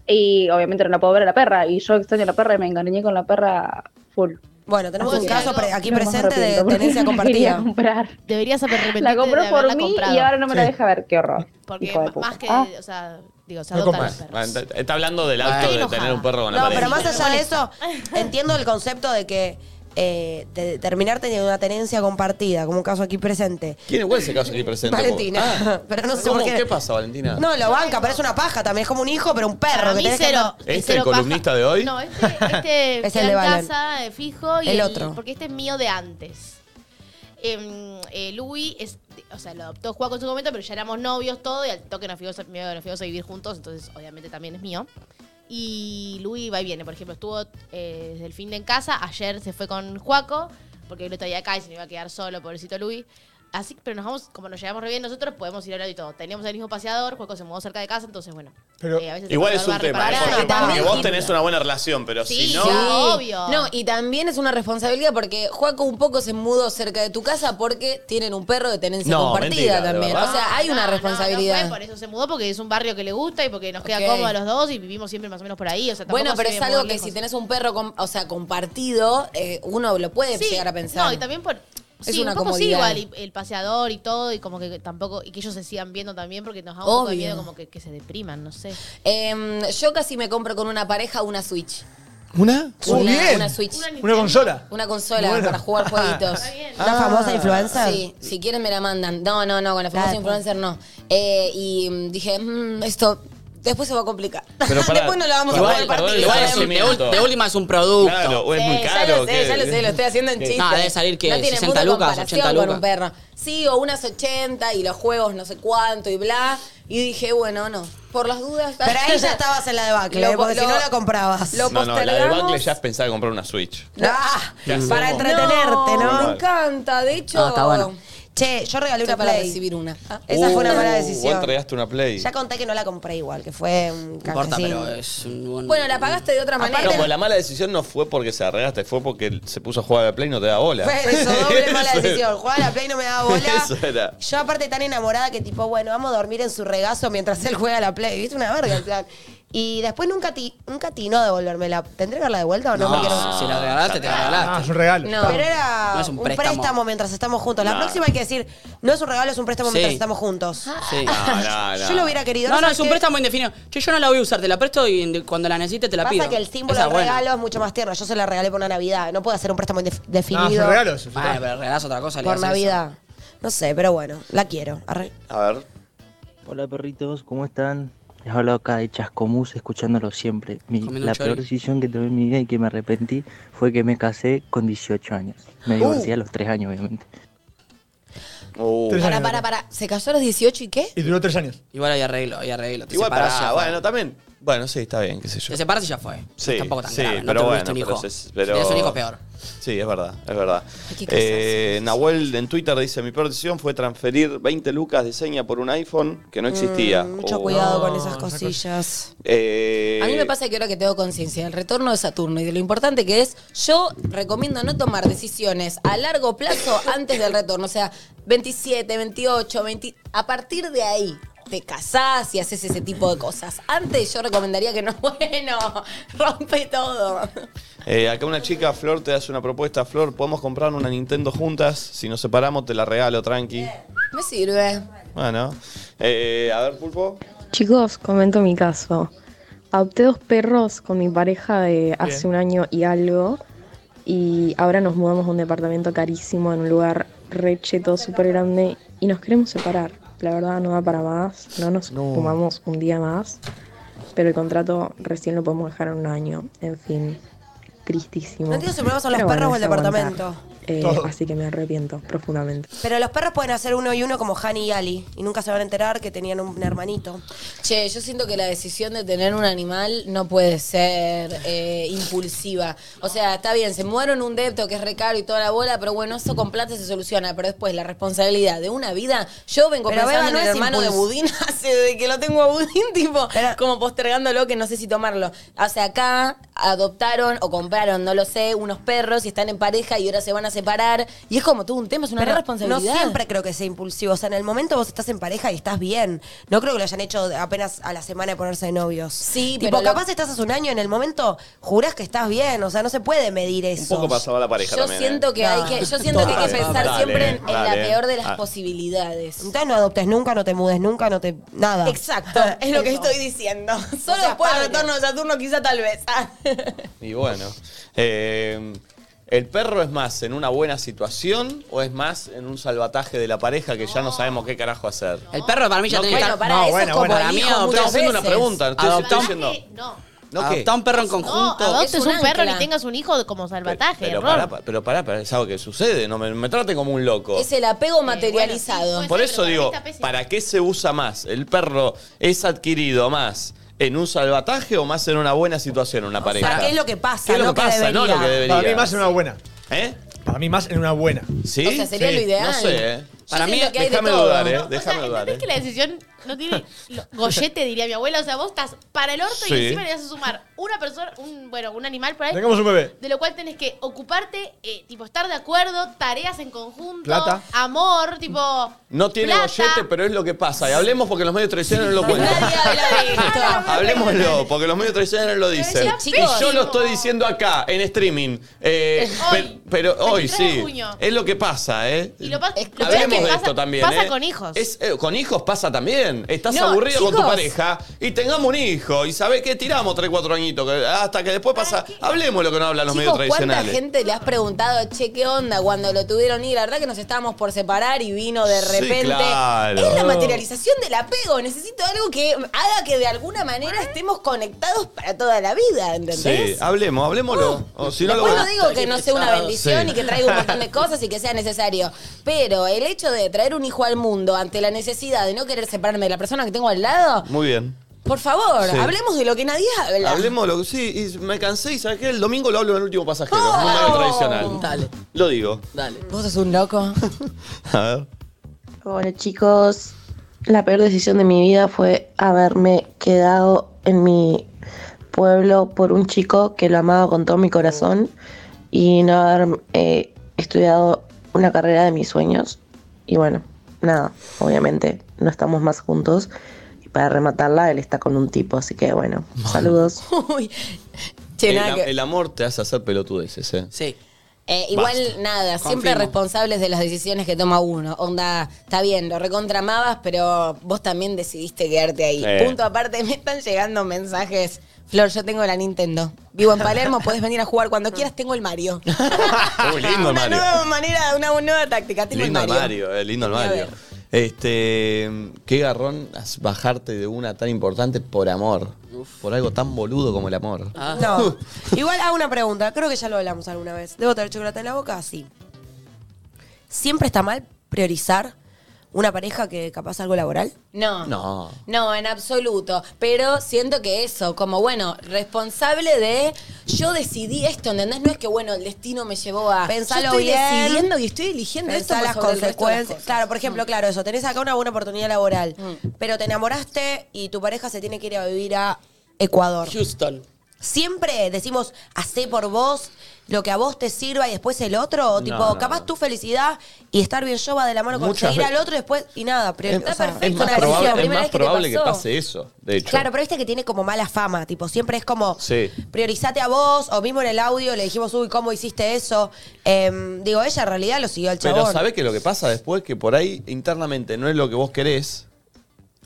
y obviamente no la puedo ver a la perra, y yo extraño a la perra y me engañé con la perra full. Bueno, tenemos ¿Puedo un caso pre- aquí No presente de tenencia [LAUGHS] compartida. comprar. Deberías arrepentirte La compró de por mí comprado. y ahora no me la deja ver. Qué horror. Porque Hijo de m- puta. más que, Ah. o sea, digo, se No adoptan compás. los Bueno, perros. está- hablando del acto Estoy de enojada. tener un perro con la No, pareja. pero más allá de eso, [LAUGHS] entiendo el concepto de que eh, de terminar teniendo una tenencia compartida, como un caso aquí presente. ¿Quién igual ese caso aquí presente? Valentina. Ah, [LAUGHS] pero no sé ¿cómo? por qué. ¿Qué pasa, Valentina? No, lo banca, pero es una paja también. Es como un hijo, pero un perro. Para que mí tenés que cero. andar- ¿Este cero el columnista paja. de hoy? No, este, este [LAUGHS] Es el de en Valen. casa eh, fijo y El otro. Porque este es mío de antes. Em, eh, Louis o sea, lo adoptó Juaco en su momento, pero ya éramos novios todo y al toque nos fuimos, a- vivir juntos, entonces obviamente también es mío. Y Louis va y viene, por ejemplo, estuvo eh, desde el fin de en casa, ayer se fue con Juaco, porque él estaría acá y se me iba a quedar solo, pobrecito Louis. Así, pero nos vamos, como nos llevamos re bien nosotros, podemos ir a hablar y todo. Teníamos el mismo paseador, Juaco se mudó cerca de casa, entonces bueno. Pero- eh, a veces Igual es un tema. ¿eh? porque, porque vos tenés una buena relación, pero Sí, si no... sí. Obvio. No, y también es una responsabilidad porque Juaco un poco se mudó cerca de tu casa porque tienen un perro de tenencia No, compartida mentira, ¿de también. O sea, hay No, una responsabilidad. No, fue por eso se mudó, porque es un barrio que le gusta y porque nos queda cómodo a los dos y vivimos siempre más o menos por ahí. O sea, tampoco bueno, se pero es algo que lejos. si tenés un perro o sea, compartido, eh, uno lo puede Sí, llegar a pensar. No, y también por. Es sí, una un poco sí, comodidad. igual, y el paseador y todo, y como que tampoco, y que ellos se sigan viendo también, porque nos da un poco de Obvio. miedo como que, que se depriman, no sé. Em, yo casi me compro con una pareja una Switch. ¿Una? Muy una, bien. una Switch. Una Una consola. Una consola Bueno. para jugar jueguitos. Está bien. ¿Una famosa influencer? Sí, si quieren me la mandan. No, no, no, con la famosa Dale, influencer no. Eh, y mm, dije, mm, esto después se va a complicar. Pero [LAUGHS] después no la vamos a igual, poder partir. igual Igual es un de, cimiento. ul- de última es un producto. Claro, o es muy Sí, caro. Ya lo sé, ¿qué? ya lo sé, lo estoy haciendo en chiste. No, debe salir, ¿qué? No tiene 60 punto de lucas, comparación 80 con lucas. un perro. Sí, o unas 80 y los juegos no sé cuánto y bla. Y dije, bueno, no. Por las dudas. Pero ahí ya estabas en la debacle, Lo- porque lo- si no la comprabas. lo- No, no, la de postergamos. Bacle ya es pensar en comprar una Switch. Ah, ¿Qué hacemos? para entretenerte, ¿no? Me encanta, de hecho. No, está bueno. Che, yo regalé Estoy una para Play. recibir una. Ah. Esa fue una Uh, mala Vos decisión. entregaste una Play. Ya conté que no la compré igual, que fue un No importa, canjecín. pero es un buen- Bueno, la pagaste de otra No, manera. pues la mala decisión no fue porque se arreglaste, fue porque se puso a jugar a la Play y no te da bola. Fue eso, doble [LAUGHS] mala Eso era. decisión. Jugar a la Play no me daba bola. Eso era. Yo aparte tan enamorada que tipo, bueno, vamos a dormir en su regazo mientras él juega a la Play. ¿Viste? Una verga el plan. Y después nunca, ti, nunca atinó a devolvérmela. ¿Tendré que darla de vuelta o no? No, Porque no- si la regalaste, te la Ah, regalaste. es un regalo. No. Pero era No es un un préstamo. préstamo. mientras estamos juntos. La No. próxima hay que decir, no es un regalo, es un préstamo Sí. mientras estamos juntos. Sí. No, [LAUGHS] no, no. Yo lo hubiera querido. No, no, ¿sabes es un qué? préstamo indefinido. Che, yo no la voy a usar, te la presto y cuando la necesites te la Pasa pido. que el símbolo Esa del es buena. regalo es mucho más tierno. Yo se la regalé por una Navidad. No puedo hacer un préstamo indef- No, es definido un regalo. eso. Bueno, pero regalás otra cosa. le por haces eso. Navidad. No sé, pero bueno, la quiero. Arre. A ver. Hola perritos, ¿cómo están? Les hablo acá de Chascomús, escuchándolo siempre. Mi- la peor decisión que tomé en mi vida y que me arrepentí fue que me casé con 18 años. Me divorcié a los 3 años, obviamente. Uh. Tres Para, años. para, para. ¿Se casó a los 18 y qué? Y duró tres años. Igual hay arreglo, hay arreglo. Te Igual separás, para, ya bueno, también. Bueno, sí, está bien, qué sé yo. Te separas y ya fue. Sí, Tampoco tan sí, grave. No pero te bueno, un pero hijo. se- pero- Si tienes un hijo peor. Sí, es verdad, es verdad. Eh, Nahuel en Twitter dice, mi peor decisión fue transferir 20 lucas de seña por un iPhone que no existía. Mm, mucho Oh. cuidado con esas esa cosa. cosillas. Eh, A mí me pasa que ahora que tengo conciencia del retorno de Saturno y de lo importante que es, yo recomiendo no tomar decisiones a largo plazo antes del retorno. O sea, 27, 28, 20. A partir de ahí te casás y haces ese tipo de cosas. Antes yo recomendaría que no, [LAUGHS] bueno, rompe todo. eh, acá una chica, Flor, te hace una propuesta. Flor, ¿podemos comprar una Nintendo juntas? Si nos separamos, te la regalo, tranqui. Me sirve. Bueno. Eh, a ver, Pulpo. Chicos, comento mi caso. Adopté dos perros con mi pareja de hace Bien. un año y algo. Y ahora nos mudamos a un departamento carísimo en un lugar re cheto, súper grande. Y nos queremos separar. La verdad no da para más. No nos No. fumamos un día más. Pero el contrato recién lo podemos dejar en un año. En fin, tristísimo. No entiendo si el problema son los Pero perros bueno, o el es aguantar. departamento. Eh, Todo. así que me arrepiento profundamente. Pero los perros pueden hacer uno y uno como Hani y Ali. Y nunca se van a enterar que tenían un hermanito. Che, yo siento que la decisión de tener un animal no puede ser eh, impulsiva. O sea, está bien, se muero en un depto que es recaro y toda la bola, pero bueno, eso con plata se soluciona. Pero después, la responsabilidad de una vida, yo vengo Pero pensando Beba en no el hermano de Budín [LAUGHS] hace de que lo tengo a Budín, tipo, Pero- como postergándolo que no sé si tomarlo. O sea, acá adoptaron o compraron, no lo sé, unos perros y están en pareja y ahora se van a separar. Y es como tú, un tema, es una Pero responsabilidad. No siempre creo que sea impulsivo. O sea, en el momento vos estás en pareja y estás bien. No creo que lo hayan hecho apenas a la semana de ponerse de novios. Sí, tipo, pero lo- capaz estás hace un año en el momento jurás que estás bien. O sea, no se puede medir Un eso. poco pasaba la pareja Yo también. siento ¿eh? que hay que, yo siento que hay que pensar dale, siempre en, en la peor de las Ah. posibilidades. Entonces no adoptes nunca, no te mudes nunca, no te. nada. Exacto, [LAUGHS] es lo que estoy diciendo. Solo sea, después del retorno de Saturno, quizá tal vez. Ah. [LAUGHS] Y bueno. Eh, ¿El perro es más en una buena situación o es más en un salvataje de la pareja que ya no sabemos qué carajo hacer? El perro para mí ya No, tiene que bueno, estar. para eso es como para el mí hijo adoptar- muchas Estoy haciendo una veces. pregunta. Estoy, diciendo. No. ¿No qué? Adoptar un perro en No, conjunto. adoptes Es un, un perro ni tengas un hijo como salvataje. Pero error. pará, pero pará, pará, es algo que sucede, no me, me trate como un loco. Es el apego materializado. sí, Por eso digo, ¿para qué se usa más? ¿El perro es adquirido más en un salvataje o más en una buena situación en una O pareja? sea, ¿qué es lo que pasa? ¿Qué es lo no que pasa? No lo que debería. Para mí más en una buena. ¿Eh? Para mí más en una buena. ¿Sí? O sea, sería Sí. lo ideal. No sé, ¿eh? Para mí, siento que hay de déjame todo. dudar, ¿eh? O sea, Déjame dudar, ¿entendés ¿eh? que la decisión no tiene lo- gollete, diría mi abuela? O sea, vos estás para el orto Sí. y encima le vas a sumar una persona, un, bueno, un animal por ahí. Tengamos un bebé. De lo cual tenés que ocuparte, eh, tipo, estar de acuerdo, tareas en conjunto, Plata. amor, tipo. No tiene plata. gollete, pero es lo que pasa. Y hablemos porque los medios tradicionales no lo cuentan. [LAUGHS] Hablemoslo, porque los medios tradicionales lo dicen. Y yo lo estoy diciendo acá, en streaming. Eh, Hoy, pe- pero hoy 23 de sí. Es lo que pasa, ¿eh? Y lo, pa- Es- lo peor es Hablemos que de pasa, esto también. Pasa ¿eh? con hijos. Es, eh, con hijos pasa también. Estás No, aburrido con tu pareja y tengamos un hijo. Y sabés qué tiramos 3, 4 que- hasta que después pasa. Hablemos lo que no hablan los medios Chicos, ¿cuánta tradicionales. gente le has preguntado, che, qué onda cuando lo tuvieron? Y la verdad que nos estábamos por separar y vino de Sí, repente. claro. Es la materialización del apego. Necesito algo que haga que de alguna manera estemos conectados para toda la vida, ¿entendés? Sí, hablemos, hablemoslo. O si no lo Después no digo que no sea una bendición Sí. y que traiga un montón de cosas y que sea necesario. Pero el hecho de traer un hijo al mundo ante la necesidad de no querer separarme de la persona que tengo al lado, Muy bien. Por favor, Sí. hablemos de lo que nadie habla. Hablemos lo que sí, y me cansé y sabes qué, el domingo lo hablo en el último pasajero, Oh. un medio tradicional. Dale. Lo digo. Dale. Vos sos un loco. [LAUGHS] A ver. Hola chicos, la peor decisión de mi vida fue haberme quedado en mi pueblo por un chico que lo amaba con todo mi corazón y no haber eh, estudiado una carrera de mis sueños. Y bueno, nada, obviamente no estamos más juntos. Para rematarla, él está con un tipo, así que bueno, saludos. [LAUGHS] Uy. Che, El, nada que- el amor te hace hacer pelotudeces, ¿eh? Sí. Eh, igual Basta. nada, siempre Confirmo. responsables de las decisiones que toma uno. Onda, está bien, lo recontramabas, pero vos también decidiste quedarte ahí. Eh. Punto aparte, [LAUGHS] me están llegando mensajes. Flor, yo tengo la Nintendo. Vivo en [LAUGHS] Palermo, puedes venir a jugar cuando quieras, tengo el Mario. Uy, lindo el una Mario. nueva manera, una nueva táctica, tengo Lindo el el Mario. Mario, eh, lindo el a Mario. ver. Este, qué garrón bajarte de una tan importante por amor. Por algo tan boludo como el amor. Ah. No. [LAUGHS] Igual hago una pregunta. Creo que ya lo hablamos alguna vez. ¿Debo tener chocolate en la boca? Sí. ¿Siempre está mal priorizar una pareja que capaz algo laboral? No. No. No, en absoluto. Pero siento que eso, como bueno, responsable de yo decidí esto, ¿entendés? No es que bueno, el destino me llevó a. Pensalo yo estoy bien. decidiendo y estoy eligiendo esto Pensá por las consecuencias. Claro, por ejemplo, claro, eso. Tenés acá una buena oportunidad laboral, Mm. pero te enamoraste y tu pareja se tiene que ir a vivir a Ecuador. Houston. Siempre decimos, hacé por vos lo que a vos te sirva y después el otro. O tipo, no, capaz no. tu felicidad y estar bien yo va de la mano con seguir al otro y después y nada. Pero, Es, o sea, es más una probable, decisión. es primera más vez que te probable que pasó. pase eso, de hecho. Claro, pero viste que tiene como mala fama, tipo, siempre es como, Sí. priorizate a vos, o mismo en el audio le dijimos, uy, ¿cómo hiciste eso? Em, digo, ella en realidad lo siguió al chabón. Pero ¿sabés que lo que pasa después? Que por ahí internamente no es lo que vos querés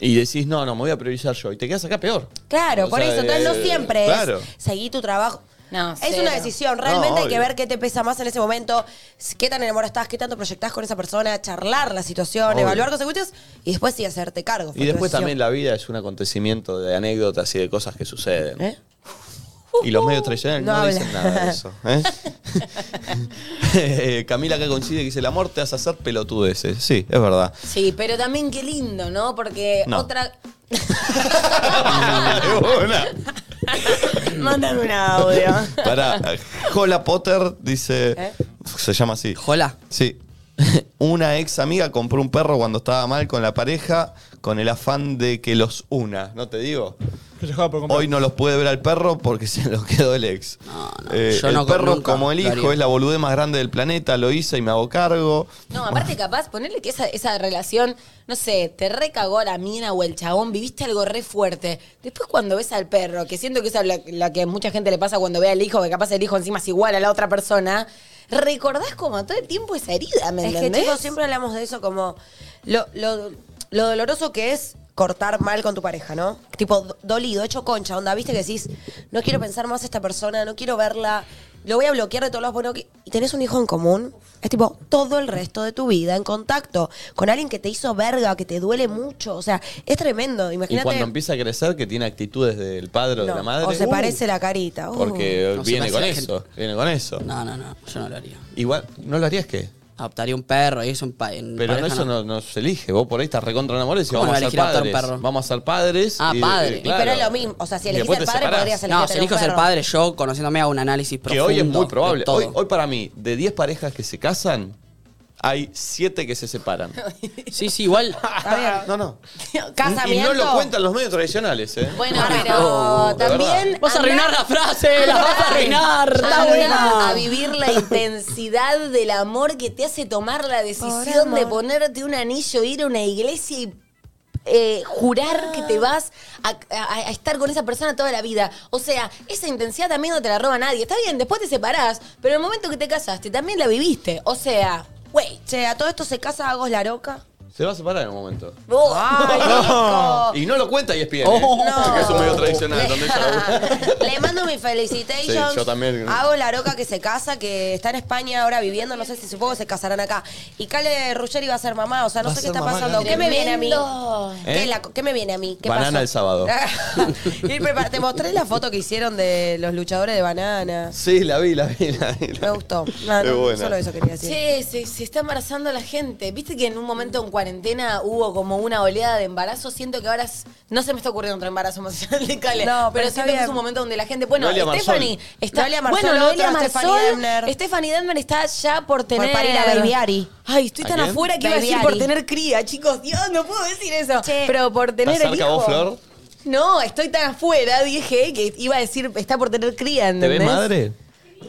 y decís, no, no, me voy a priorizar yo. Y te quedas acá peor. Claro, O por sea, eso, entonces no eh, siempre claro. es seguir tu trabajo. No, es cero. una decisión, realmente No, hay que obvio. ver qué te pesa más en ese momento, qué tan enamorado estás, qué tanto proyectás con esa persona, charlar la situación, Obvio. evaluar consecuencias y después sí hacerte cargo. fue Y tu después decisión. también la vida es un acontecimiento de anécdotas y de cosas que suceden. ¿Eh? Y los medios tradicionales no, No habla. dicen nada de eso. ¿eh? [LAUGHS] [LAUGHS] Eh, Camila acá coincide que dice, el amor te hace hacer pelotudeces. Sí, es verdad. Sí, pero también qué lindo, ¿no? Porque No. otra. [LAUGHS] Mándame un audio. Para, Jola Potter dice, ¿Eh? se llama así. Jola. Sí. Una ex amiga compró un perro cuando estaba mal con la pareja con el afán de que los una, ¿no te digo? Que se juega por comprar. Hoy no los puede ver al perro porque [LAUGHS] se los quedó el ex. Eh, yo el no- perro es nunca como el lo hijo, haría. es la boludez más grande del planeta, lo hice y me hago cargo. No, aparte capaz, ponerle que esa, esa relación, no sé, te recagó la mina o el chabón, viviste algo re fuerte. Después cuando ves al perro, que siento que esa es la, la que a mucha gente le pasa cuando ve al hijo, que capaz el hijo encima es igual a la otra persona, recordás como todo el tiempo esa herida, ¿me Es que entendés? chicos, siempre hablamos de eso como lo, lo, lo doloroso que es cortar mal con tu pareja, ¿no? Tipo, do- dolido, hecho concha, onda, viste que decís, no quiero pensar más a esta persona, no quiero verla, lo voy a bloquear de todos los buenos que... Y tenés un hijo en común, es tipo, todo el resto de tu vida en contacto con alguien que te hizo verga, que te duele mucho, o sea, es tremendo, Y imagínate... cuando empieza a crecer, que tiene actitudes del padre o de la madre. o se uh, parece la carita. uh. Porque No, viene con eso. Viene con eso. No, no, no, yo no lo haría. Igual, ¿no lo harías qué? Adoptaría un perro y eso en, pa en Pero no, pareja eso no, no se elige. Vos por ahí estás recontra enamorado y decís, ¿Cómo vamos a ser va a elegir adoptar un padres. perro? Vamos a ser padres. Ah, y- padre. y Y claro. Pero es lo mismo, o sea, si Y elegís después ser te padre, separás. podrías elegir No, si tener un elijo ser perro. padre, yo conociéndome hago un análisis Que profundo. hoy es muy de probable. todo. Hoy, hoy para mí, de 10 parejas que se casan, hay 7 que se separan. [LAUGHS] Sí, sí, igual. [LAUGHS] No, no. Casamiento. Y no lo cuentan los medios tradicionales, ¿eh? Bueno, Oh, pero de también... Vas a arruinar la frase, la vas a arruinar. Está Andá buena. a vivir la intensidad del amor que te hace tomar la decisión de ponerte un anillo, ir a una iglesia y eh, jurar que te vas a, a- a estar con esa persona toda la vida. O sea, esa intensidad también no te la roba nadie. Está bien, después te separás, pero en el momento que te casaste también la viviste. O sea, güey. Che, a todo esto se casa Agos la Roca. Se va a separar en un momento. [LAUGHS] Oh. ¡Ay! Y no lo cuenta y es bien. Porque es un medio tradicional donde ella. [LAUGHS] Le mando mi felicitation. Sí, yo también. Hago la roca que se casa, que está en España ahora viviendo, no sé si supongo que se casarán acá. Y Cale Ruggeri va a ser mamá, o sea, no Va a sé qué ser está mamá, pasando. Cale. ¿Qué me viene a mí? Tremendo. ¿Qué, ¿Eh? es la- qué me viene a mí? ¿Qué Banana pasó? el sábado. [LAUGHS] Te mostré la foto que hicieron de los luchadores de banana. Sí, la vi, la vi, la vi. Me gustó. No, Es no, buena. solo eso quería decir. Che, se, se está embarazando la gente. Viste que en un momento en cuarentena hubo como una oleada de embarazo. Siento que ahora es- no se me está ocurriendo otro embarazo emocional [LAUGHS] de Cale. No, pero pero está siento que bien. es un momento donde la gente. Bueno, Noelia. Stephanie está. Noelia Marsol, bueno, Noelia otra, Stephanie. Denver. Stephanie Denver está ya por tener. Por parir a Baby Ari. Ay, estoy ¿A tan quién? afuera que iba a Baby decir por Ari. tener cría, chicos. Dios, no puedo decir eso. Che. Pero por tener ¿Estás el cerca hijo. vos, Flor? No, estoy tan afuera, dije que iba a decir, está por tener cría, ¿Te ¿entendés? ves madre?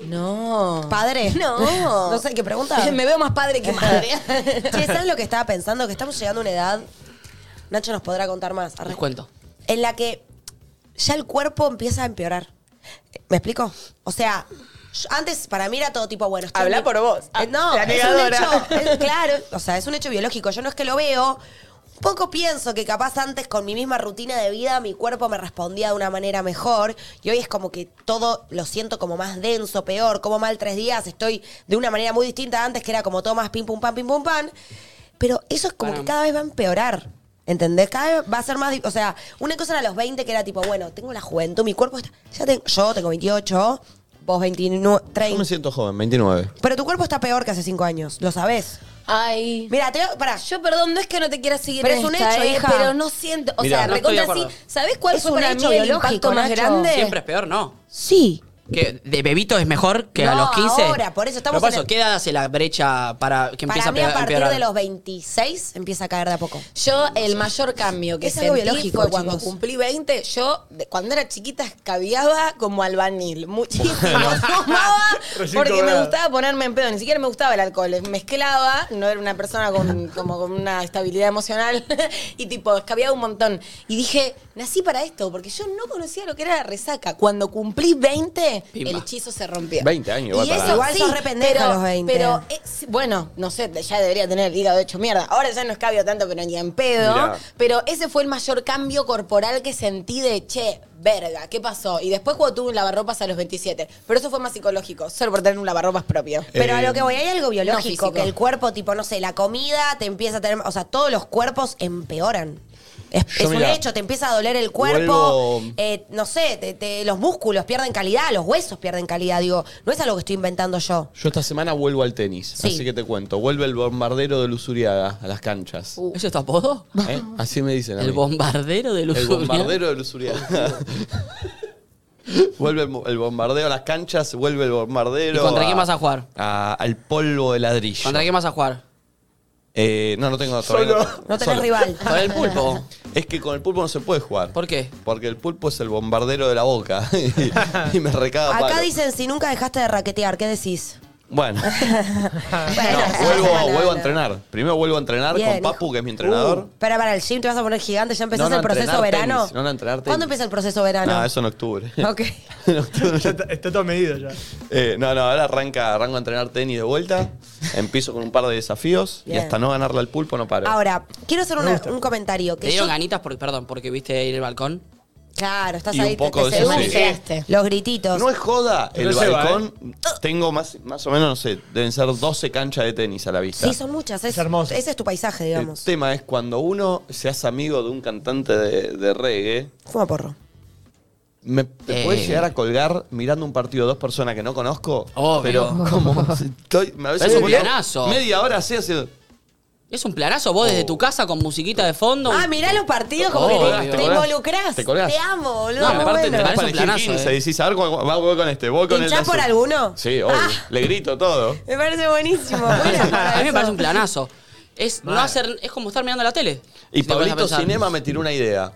No. ¿Padre? [LAUGHS] No. [LAUGHS] No sé qué pregunta. [LAUGHS] Me veo más padre que madre. Che, ¿sabes lo que estaba pensando? Que estamos llegando a una edad, Nacho nos podrá contar más, arre, Les cuento. en la que ya el cuerpo empieza a empeorar. ¿Me explico? O sea, yo- antes para mí era todo tipo, bueno, estoy Habla en mi- por vos. Eh, no, La es un negadora. hecho, es- claro, o sea, es un hecho biológico. Yo no es que lo veo. Poco pienso que capaz antes con mi misma rutina de vida mi cuerpo me respondía de una manera mejor y hoy es como que todo lo siento como más denso, peor, como mal tres días, estoy de una manera muy distinta a antes que era como todo más pim pum pam, pim pum pam. Pero eso es como que cada vez va a empeorar. ¿Entendés? Cada vez va a ser más... O sea, una cosa era a los 20 que era tipo, bueno, tengo la juventud, mi cuerpo está... Ya tengo, yo tengo 28, vos 29, Yo me 30. siento joven, 29. Pero tu cuerpo está peor que hace 5 años, ¿lo sabés? Ay. Mira, te, pará, Yo, perdón, no es que no te quiera seguir Pero en es un esta, hecho, eh, hija. Pero no siento. O Mirá, sea, no estoy de recontra sí. acuerdo. ¿Sabés cuál Es fue un para hecho el biológico, impacto más Nacho. grande? Siempre es peor, ¿no? Sí. Que de bebito es mejor que a No, los 15. ahora, por eso estamos Pero por en eso, el- ¿qué edad hace la brecha para que empiece Para a mí, a pe- partir empeorar? de los 26 empieza a caer de a poco. Yo, el mayor cambio que Es algo sentí biológico, fue cuando chicos. cumplí 20. Yo, de- cuando era chiquita, escabiaba como albanil. Muchísimo. [LAUGHS] Tomaba [LAUGHS] Recién porque me cobrada. gustaba ponerme en pedo. Ni siquiera me gustaba el alcohol. Mezclaba. No era una persona con, como con una estabilidad emocional. [LAUGHS] y tipo, escabiaba un montón. Y dije, nací para esto. Porque yo no conocía lo que era la resaca. Cuando cumplí 20, Pimba. el hechizo se rompió. 20 años, Y eso Igual sí, sos re pendeja pero, a los 20. Pero, eh, bueno, no sé, ya debería tener el hígado hecho mierda. Ahora ya no escabio tanto, pero ni en pedo. Mirá. Pero ese fue el mayor cambio corporal que sentí de, che, verga, ¿qué pasó? Y después cuando tuve un lavarropas a los 27. Pero eso fue más psicológico, solo por tener un lavarropas propio. Pero a Eh, lo que voy, hay algo biológico, físico. que el cuerpo, tipo, no sé, la comida te empieza a tener... O sea, todos los cuerpos empeoran. Es, un hecho, te empieza a doler el cuerpo, vuelvo- eh, no sé, te- te- los músculos pierden calidad, los huesos pierden calidad, digo, no es algo que estoy inventando yo. Yo esta semana vuelvo al tenis, Sí. así que te cuento. Vuelve el bombardero de Lusuriaga a las canchas. ¿Eso es tu apodo? ¿Eh? Así me dicen a El mí. bombardero de luz. [LAUGHS] El bombardero de Lusuriaga. vuelve el, el bombardeo a las canchas, vuelve el bombardero. ¿Y contra quién vas a jugar? a- al polvo de ladrillo. ¿Contra quién vas a jugar? Eh, no, no tengo todavía. Solo. No tenés Solo. rival. Con el pulpo. Es que con el pulpo no se puede jugar. ¿Por qué? Porque el pulpo es el bombardero de la boca. [LAUGHS] y, y me recaga Acá palo. dicen, si nunca dejaste de raquetear, ¿qué decís? Bueno, [LAUGHS] Bueno, vuelvo, a entrenar. Primero vuelvo a entrenar Bien, con Papu, que es mi entrenador. Uh, Espera, para el gym te vas a poner gigante, ya empezás No, no, el proceso entrenar verano. tenis, no, no, entrenar ¿Cuándo empieza el proceso verano? No, eso en octubre. [LAUGHS] Ok. [LAUGHS] Ya está, está todo medido ya. Eh, no, no, ahora arranca, arranco a entrenar tenis de vuelta. Empiezo con un par de desafíos Bien. y hasta no ganarle al pulpo no paro. Ahora, quiero hacer una- un comentario. Te Que dieron yo, ganitas porque, perdón, porque viste ahí en el balcón. Claro, estás Y un ahí, te- poco te, de eso se- sí. Manifestaste. los grititos. No es joda, el No se va, balcón. Tengo más, más o menos, no sé, deben ser 12 canchas de tenis a la vista. sí, son muchas. Es, Es hermoso. Ese es tu paisaje, el digamos. tema es cuando uno se hace amigo de un cantante de, de reggae, Fuma porro. me te Eh. puedes llegar a colgar mirando un partido de dos personas que no conozco. Obvio. Pero como [LAUGHS] estoy, a veces un planazo. media hora así haciendo. Es un planazo vos desde tu casa con musiquita de fondo. Ah, mirá los partidos como Oh, que te te, te colgás. involucrás. Te colgás. amo, boludo. No, aparte bueno. te parece un planazo, 15, eh. decís, a ver, cuál- va, voy con este, voy con el ¿Hinchás de por azul. alguno? Sí, obvio. Ah. Le grito todo. [LAUGHS] Me parece buenísimo. [LAUGHS] Bueno, para A mí me eso. parece un planazo. Es no hacer, es como estar mirando la tele. Y Si te pones a Pablito pensar. Cinema me tiró una idea.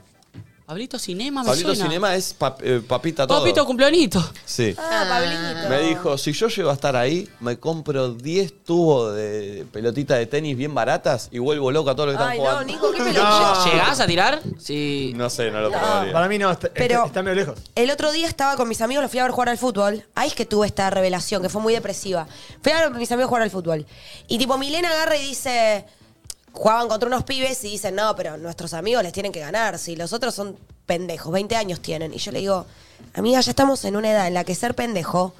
Pablito Cinema me Pablito suena. Cinema es pap- eh, papita todo. Papito cumpleañito. Sí. Ah, Pablito. Me dijo, si yo llego a estar ahí, me compro 10 tubos de pelotita de tenis bien baratas y vuelvo loco a todos los que están Ay, no, jugando. Nico, qué [LAUGHS] pelotudo. ¿Llegás a tirar? Sí. No sé, no lo probaría. Para mí no, está, Pero- está, está medio lejos. El otro día estaba con mis amigos, los fui a ver jugar al fútbol. Ahí es que tuve esta revelación, que fue muy depresiva. Fui a ver a mis amigos jugar al fútbol. Y tipo, Milena agarra y dice. Jugaban contra unos pibes y dicen, no, pero nuestros amigos les tienen que ganar. Si los otros son pendejos, 20 años tienen. Y yo le digo, amiga, ya estamos en una edad en la que ser pendejo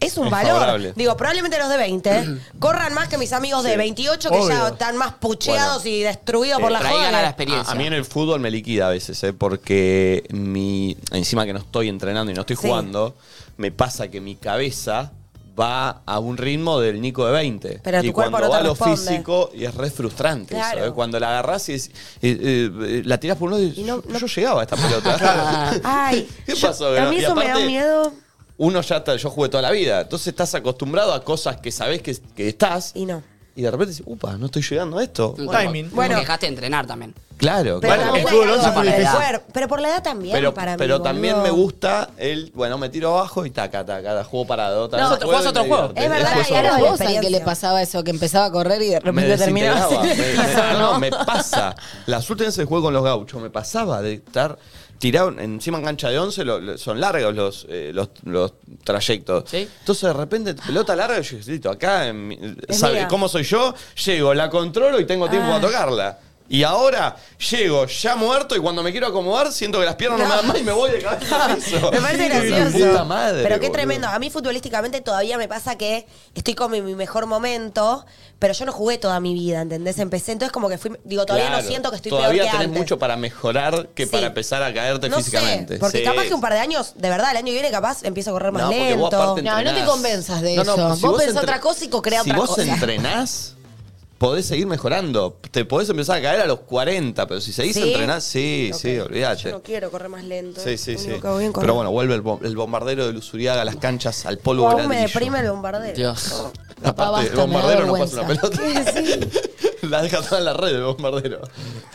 es un Es valor. favorable. Digo, probablemente los de 20 [CLEARS THROAT] corran más que mis amigos de Sí. 28 que ya están más pucheados Bueno. y destruidos por la Pero ahí joda. gana la A, experiencia. a mí en el fútbol me liquida a veces, ¿eh? porque mi, encima que no estoy entrenando y no estoy Sí. jugando, me pasa que mi cabeza va a un ritmo del Nico de 20. Pero y cuando no va a lo responde. físico, y es re frustrante Claro. eso. ¿eh? Cuando la agarrás y es- eh, eh, la tirás por un lado y, Y no- no- yo llegaba a esta pelota. [LAUGHS] Ay, [LAUGHS] ¿Qué yo- pasó? A mí Y eso me da aparte- miedo Uno ya está, yo jugué toda la vida, entonces estás acostumbrado a cosas que sabés que, que estás y no. Y de repente dices, upa, no estoy llegando a esto. Un Bueno, timing. Bueno, dejaste de entrenar también. Claro, Pero claro. el fútbol fue difícil. Pero por la edad también, Pero, para mí, pero también boludo. me gusta el, bueno, me tiro abajo y taca, taca, juego parado. taca, No, juego y otro juego. Es verdad, y ahora vos juego. al que le pasaba eso, que empezaba a correr y de me repente terminaba. Me- me- no, ¿no? me pasa. Las últimas veces que jugué con los gauchos, me pasaba de estar tirado encima en cancha de 11, lo- lo- son largos los, eh, los, los trayectos. Sí. Entonces de repente, pelota larga, y yo digo, listo, acá, en mi- Es ¿sabe mía. cómo soy yo? Llego, la controlo y tengo tiempo Ah. para tocarla. Y ahora llego ya muerto y cuando me quiero acomodar siento que las piernas no, me dan más y me voy de cabeza al [LAUGHS] piso. Me parece La gracioso. puta madre, pero qué boludo. tremendo. A mí futbolísticamente todavía me pasa que estoy con mi, mi mejor momento, pero yo no jugué toda mi vida, ¿entendés? Empecé, entonces como que fui, digo, todavía Claro, no siento que estoy Todavía peor que tenés antes. mucho para mejorar que Sí. para empezar a caerte no físicamente. sé, porque Sí. capaz que un par de años, de verdad, el año que viene capaz empiezo a correr más No, porque vos lento. aparte No, no te entrenás. convenzas de No, no, eso. si vos pensás entre- otra cosa y co-crea si otra vos cosa. entrenás, podés seguir mejorando. Te podés empezar a caer a los 40, pero si seguís ¿Sí? entrenando, sí, sí, olvídate. Yo no quiero correr más lento. Sí, sí, sí. Pero bueno, vuelve el, bom- el bombardero de Luzuriaga a las canchas, al polvo Aún me deprime el bombardero. Dios. Aparte, el bombardero no pasa una pelota. [LAUGHS] la deja toda en la red, el bombardero.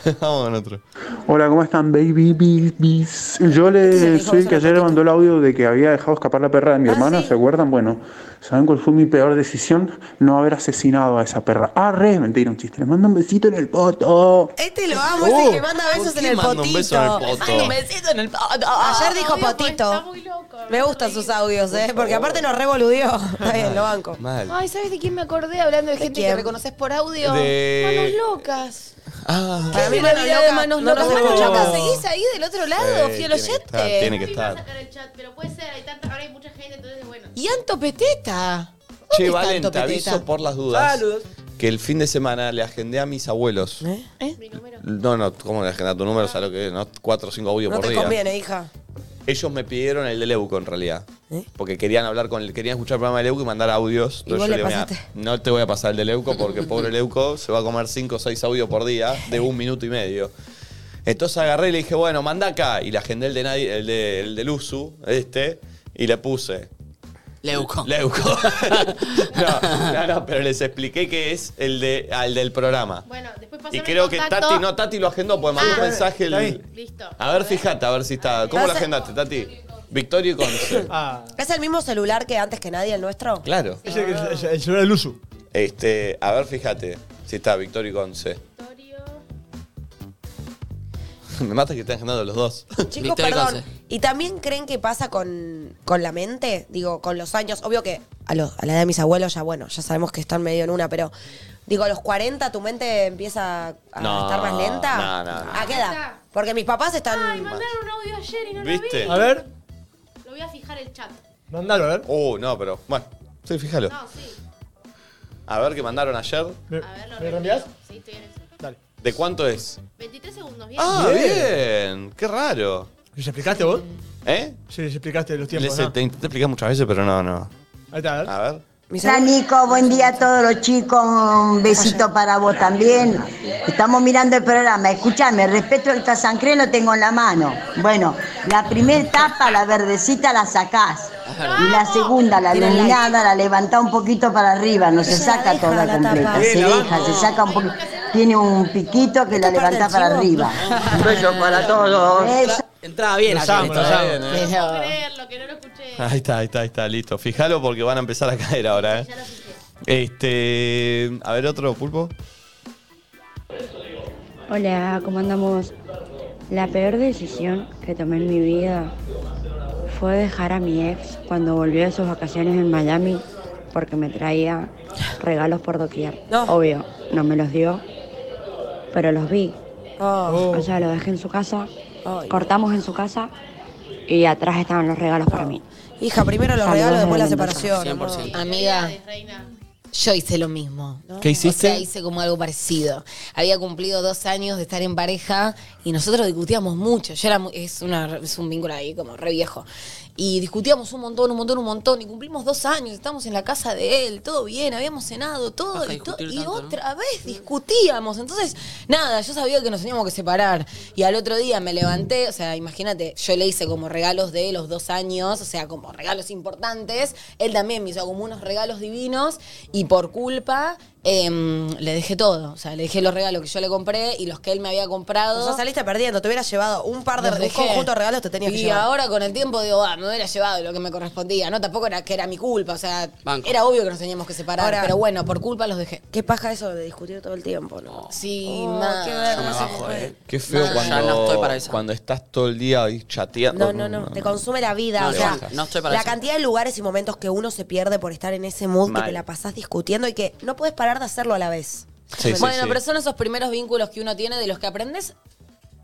[LAUGHS] Vamos con otro. Hola, ¿cómo están, baby bees? Yo Este le soy el que ayer mandó el audio de que había dejado escapar la perra de mi Ah, hermana, sí. ¿se acuerdan? Bueno, ¿saben cuál fue mi peor decisión? No haber asesinado a esa perra. Ah, re, mentira, un chiste. Le mando un besito en el poto. Este lo amo, es el Oh, que manda ¿por besos qué en el un potito. beso en el poto? Ay, un besito en el poto. Ayer dijo Obvio, potito. Está muy loco. Me gustan sus audios, ¿eh? Porque aparte nos revoludió. [LAUGHS] Está bien, lo banco. Mal. Ay, ¿sabes de quién me acordé hablando de ¿De gente quién? que reconoces por audio? De- Manos locas. Ah, Para mí, ¿Qué es la Manos Locas Manos no Locas? nos Manos escuchamos. Locas, ¿seguís ahí del otro lado, Sí, fiel tiene que estar, oyente? tiene que No a estar. sacar el chat, pero puede ser, hay tanta, ahora hay mucha gente, entonces bueno. Y Anto Peteta. Che, ¿Dónde Valen, está te Anto aviso por las dudas Saludos. que el fin de semana le agendé a mis abuelos. ¿Eh? Mi número. No, no, ¿cómo le agendé tu número? ¿Sabes lo que es? ¿No? Cuatro o cinco audios No por te día. conviene, hija. Ellos me pidieron el de Leuco en realidad. ¿Eh? Porque querían hablar con el, querían escuchar el programa de Leuco y mandar audios. ¿Y vos yo le digo, "Mirá, pasaste? no te voy a pasar el de Leuco porque pobre Leuco se va a comer cinco o seis audios por día de un minuto y medio. Entonces agarré y le dije, bueno, manda acá. Y le agendé el de nadie, el de, el del Usu, este, y le puse. Leuco. Leuco. [LAUGHS] no, no, no, pero les expliqué que es el de al del programa. Bueno, después Y pasame creo el que contacto. Tati, no, Tati lo agendó, porque mandó Ah. un mensaje. el- Listo. A ver, fíjate, a ver si está. ¿Cómo lo Pasa- agendaste, Tati? Victorio y Conce. [LAUGHS] Ah. ¿Es el mismo celular que antes que nadie, el nuestro? Claro. Es el, el- el celular del uso. Este, a ver, fíjate si está Victorio y Conce. [LAUGHS] Me mata que estén agendando los dos. Chicos, Victoria perdón. Conce. ¿Y también creen que pasa con, con la mente? Digo, con los años. Obvio que a, los- a la edad de mis abuelos ya, bueno, ya sabemos que están medio en una, pero digo, a los 40 tu mente empieza a No, estar más lenta. no, no, no. ¿A qué edad? Porque mis papás están... Ay, mandaron un audio ayer y no ¿Viste? lo A vi. ver, Lo voy a fijar el chat. mandalo, a ver. Uh, no, pero bueno. Sí, fíjalo. No, sí. A ver qué mandaron ayer. ¿Me, A ver, lo ¿me reenvías? Sí, estoy en eso. ¿De cuánto es? 23 segundos, bien. Ah, Bien. bien. Qué raro. ¿Les explicaste vos? ¿Eh? Sí, les explicaste los tiempos. Les, ¿no? te intenté explicar muchas veces, pero no, no. Ahí está, a ver. A ver. mis Hola Nico, buen día a todos los chicos, un besito para vos también. Estamos mirando el programa, escúchame, respeto el casancré lo tengo en la mano. Bueno, la primera tapa, la verdecita, la sacás. Y la segunda, la Tiene iluminada, la levantás un poquito para arriba, no se saca toda completa, se deja, se saca un poquito. Tiene un piquito que la ¿Esta parte levantás del para arriba. Un beso para todos. Beso. Entraba bien esto, los eh. amo. Bien. No puedo creerlo, que no lo escuché. Ahí está, ahí está, ahí está, listo. Fíjalo porque van a empezar a caer ahora, ¿eh? Ya lo fijé. Este. A ver, otro pulpo. Hola, ¿cómo andamos? La peor decisión que tomé en mi vida fue dejar a mi ex cuando volvió de sus vacaciones en Miami porque me traía regalos por doquier. No. Obvio, no me los dio, pero los vi. Oh, O sea, lo dejé en su casa, cortamos en su casa y atrás estaban los regalos para mí. Hija, primero los Saludos regalos, después la separación. 100%. amor. Amiga, yo hice lo mismo. ¿Qué hiciste? O sea, hice como algo parecido. Había cumplido dos años de estar en pareja y nosotros discutíamos mucho. Yo era es, una, es un vínculo ahí como re viejo. Y discutíamos un montón, un montón, un montón. Y cumplimos dos años, estamos en la casa de él, todo bien, habíamos cenado, todo. Y, to- discutir y tanto, ¿no? otra vez discutíamos. Entonces, nada, yo sabía que nos teníamos que separar. Y al otro día me levanté, o sea, imagínate, yo le hice como regalos de los dos años, o sea, como regalos importantes. Él también me hizo como unos regalos divinos. Y por culpa, em, le dejé todo. O sea, le dejé los regalos que yo le compré y los que él me había comprado. O sea, saliste perdiendo, te hubieras llevado un par de un conjunto de regalos, te tenías que Y llevar. ahora con el tiempo digo, ah, me hubiera llevado lo que me correspondía. No, tampoco era que era mi culpa. O sea, Banco. era obvio que nos teníamos que separar. Ahora- pero bueno, por culpa los dejé. Qué paja eso de discutir todo el tiempo, ¿no? Sí, Oh, qué Yo me bajo, eh. Qué feo cuando, ya no estoy para esa. cuando estás todo el día ahí chateando. No, no, no, te consume la vida. No, o sea. No estoy para la eso. cantidad de lugares y momentos que uno se pierde por estar en ese mood que la pasás discutiendo y que no puedes parar de hacerlo a la vez. Sí, sí, bueno, sí. pero son esos primeros vínculos que uno tiene de los que aprendes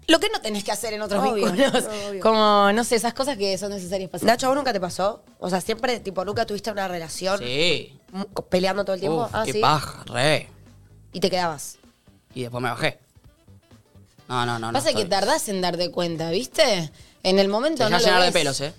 lo que no tenés que hacer en otros Obvio, vínculos. obvio. Como, no sé, esas cosas que son necesarias para Nacho, ¿a vos nunca te pasó? O sea, siempre, tipo, nunca tuviste una relación Sí. peleando todo el tiempo. Uf, ah, qué sí. paja, re. Y te quedabas. Y después me bajé. No, no, no. no Pasa que estoy. tardás en darte cuenta, ¿viste? En el momento Te no llenar de pelos, eh.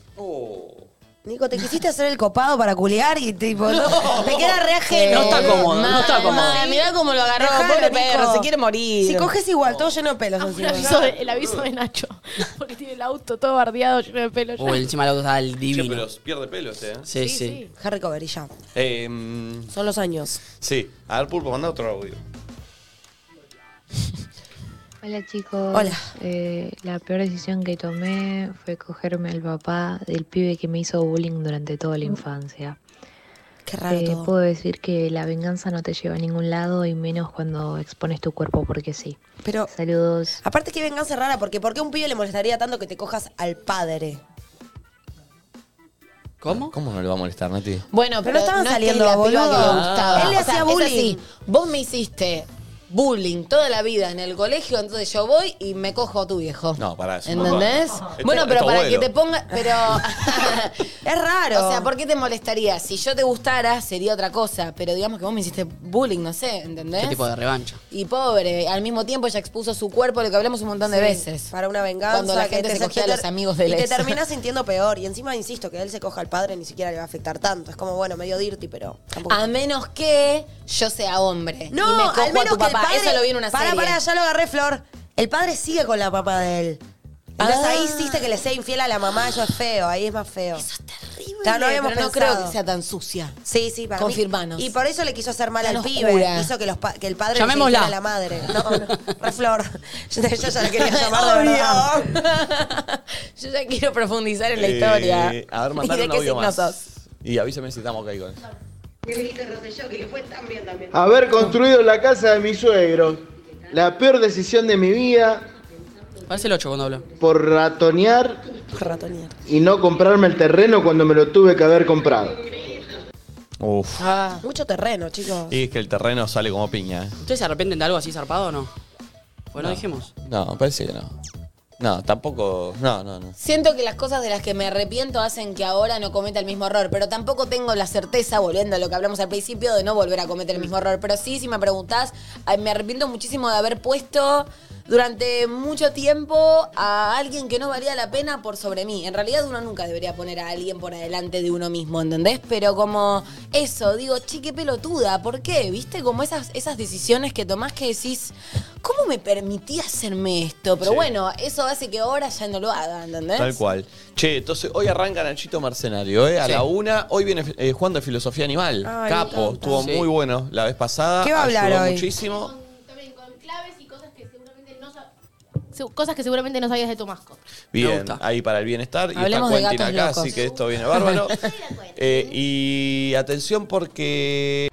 Nico, te quisiste hacer el copado para culear y tipo, no, [LAUGHS] te queda re ajeno. No está cómodo, no está cómodo. mal, Mirá cómo lo agarró, Dejalo, pobre Nico. perro, se quiere morir. Si coges igual, todo lleno de pelos. El encima. aviso, de, el aviso de Nacho. [LAUGHS] Porque tiene el auto todo bardeado, lleno de pelo. ya. Uy, encima el auto el Che, divino. pero pierde pelo este, ¿eh? Sí, sí. Harry Cover y ya. Eh, mm, Son los años. sí. A ver, Pulpo, manda otro audio. Hola chicos. Hola. Eh, la peor decisión que tomé fue cogerme al papá del pibe que me hizo bullying durante toda la infancia. Qué raro Eh, todo. puedo decir que la venganza no te lleva a ningún lado y menos cuando expones tu cuerpo porque sí. Pero, Saludos. aparte que venganza rara, porque ¿por qué a un pibe le molestaría tanto que te cojas al padre? ¿Cómo? ¿Cómo no le va a molestar, Nati? Bueno, Pero pero, no estaban no es que saliendo, la piba boludo. que le gustaba. Él le O sea, hacía es bullying. así, vos me hiciste bullying toda la vida en el colegio, entonces yo voy y me cojo a tu viejo. No, para eso. ¿Entendés? Este- bueno, pero para abuelo. que te ponga. Pero. [LAUGHS] Es raro. O sea, ¿por qué te molestaría? Si yo te gustara, sería otra cosa. Pero digamos que vos me hiciste bullying, no sé, ¿entendés? ¿Qué tipo de revancha? Y pobre, al mismo tiempo ella expuso su cuerpo, lo que hablamos un montón de Sí, veces. Para una venganza. Cuando la que gente te- se cogía a los amigos de Y te ex. terminas [LAUGHS] sintiendo peor. Y encima, insisto, que él se coja al padre ni siquiera le va a afectar tanto. Es como, bueno, medio dirty, pero tampoco. A menos que yo sea hombre. no, y me cojo al menos a tu que papá. padre... Eso lo vi en una para, serie. Para, ya lo agarré, Flor. El padre sigue con la papá de él. Entonces Ah. ahí hiciste que le sea infiel a la mamá, eso es feo, ahí es más feo. Eso es terrible. Claro, no habíamos pero no creo que sea tan sucia. Sí, sí, para mí. Confirmanos. Y por eso le quiso hacer mal Tan al oscura. pibe. Hizo que, los pa- que el padre Llamémosla. le a la madre. No, no. Re flor. [LAUGHS] Yo, yo ya la quería [LAUGHS] llamar de verdad. [LAUGHS] Yo ya quiero profundizar en la Eh, historia. A ver, ¿Y mandar un audio más. sos? Y avísame si estamos ok con eso. Haber construido la casa de mi suegro. La peor decisión de mi vida Parece el 8 cuando hablo. por ratonear Ratonear. y no comprarme el terreno cuando me lo tuve que haber comprado. Uf. Ah, mucho terreno, chicos. Y es que el terreno sale como piña, ¿eh? ¿Ustedes se arrepienten de algo así zarpado o no? Pues no, No. dijimos. No, parece que no. No, tampoco. No, no, no. Siento que las cosas de las que me arrepiento hacen que ahora no cometa el mismo error, pero tampoco tengo la certeza, volviendo a lo que hablamos al principio, de no volver a cometer el mismo error. Pero sí, si me preguntás, me arrepiento muchísimo de haber puesto durante mucho tiempo a alguien que no valía la pena por sobre mí. En realidad uno nunca debería poner a alguien por adelante de uno mismo, ¿entendés? Pero como eso, digo, che, qué pelotuda, ¿por qué? ¿Viste? Como esas, esas decisiones que tomás que decís, ¿cómo me permití hacerme esto? Pero Sí. bueno, eso hace que ahora ya no lo haga, ¿entendés? Tal cual. Che, entonces hoy arranca Nachito Mercenario, ¿eh? A Sí. la una. Hoy viene eh, Juan de Filosofía Animal. Ay, Capo. Estuvo Sí. muy bueno la vez pasada. ¿Qué va a hablar Ayudó hoy? muchísimo. También con claves cosas que seguramente no sabías de tu mascota. Bien, ahí para el bienestar. Y Hablemos de está Quentin acá, locos. así que esto viene bárbaro. [LAUGHS] Eh, y atención porque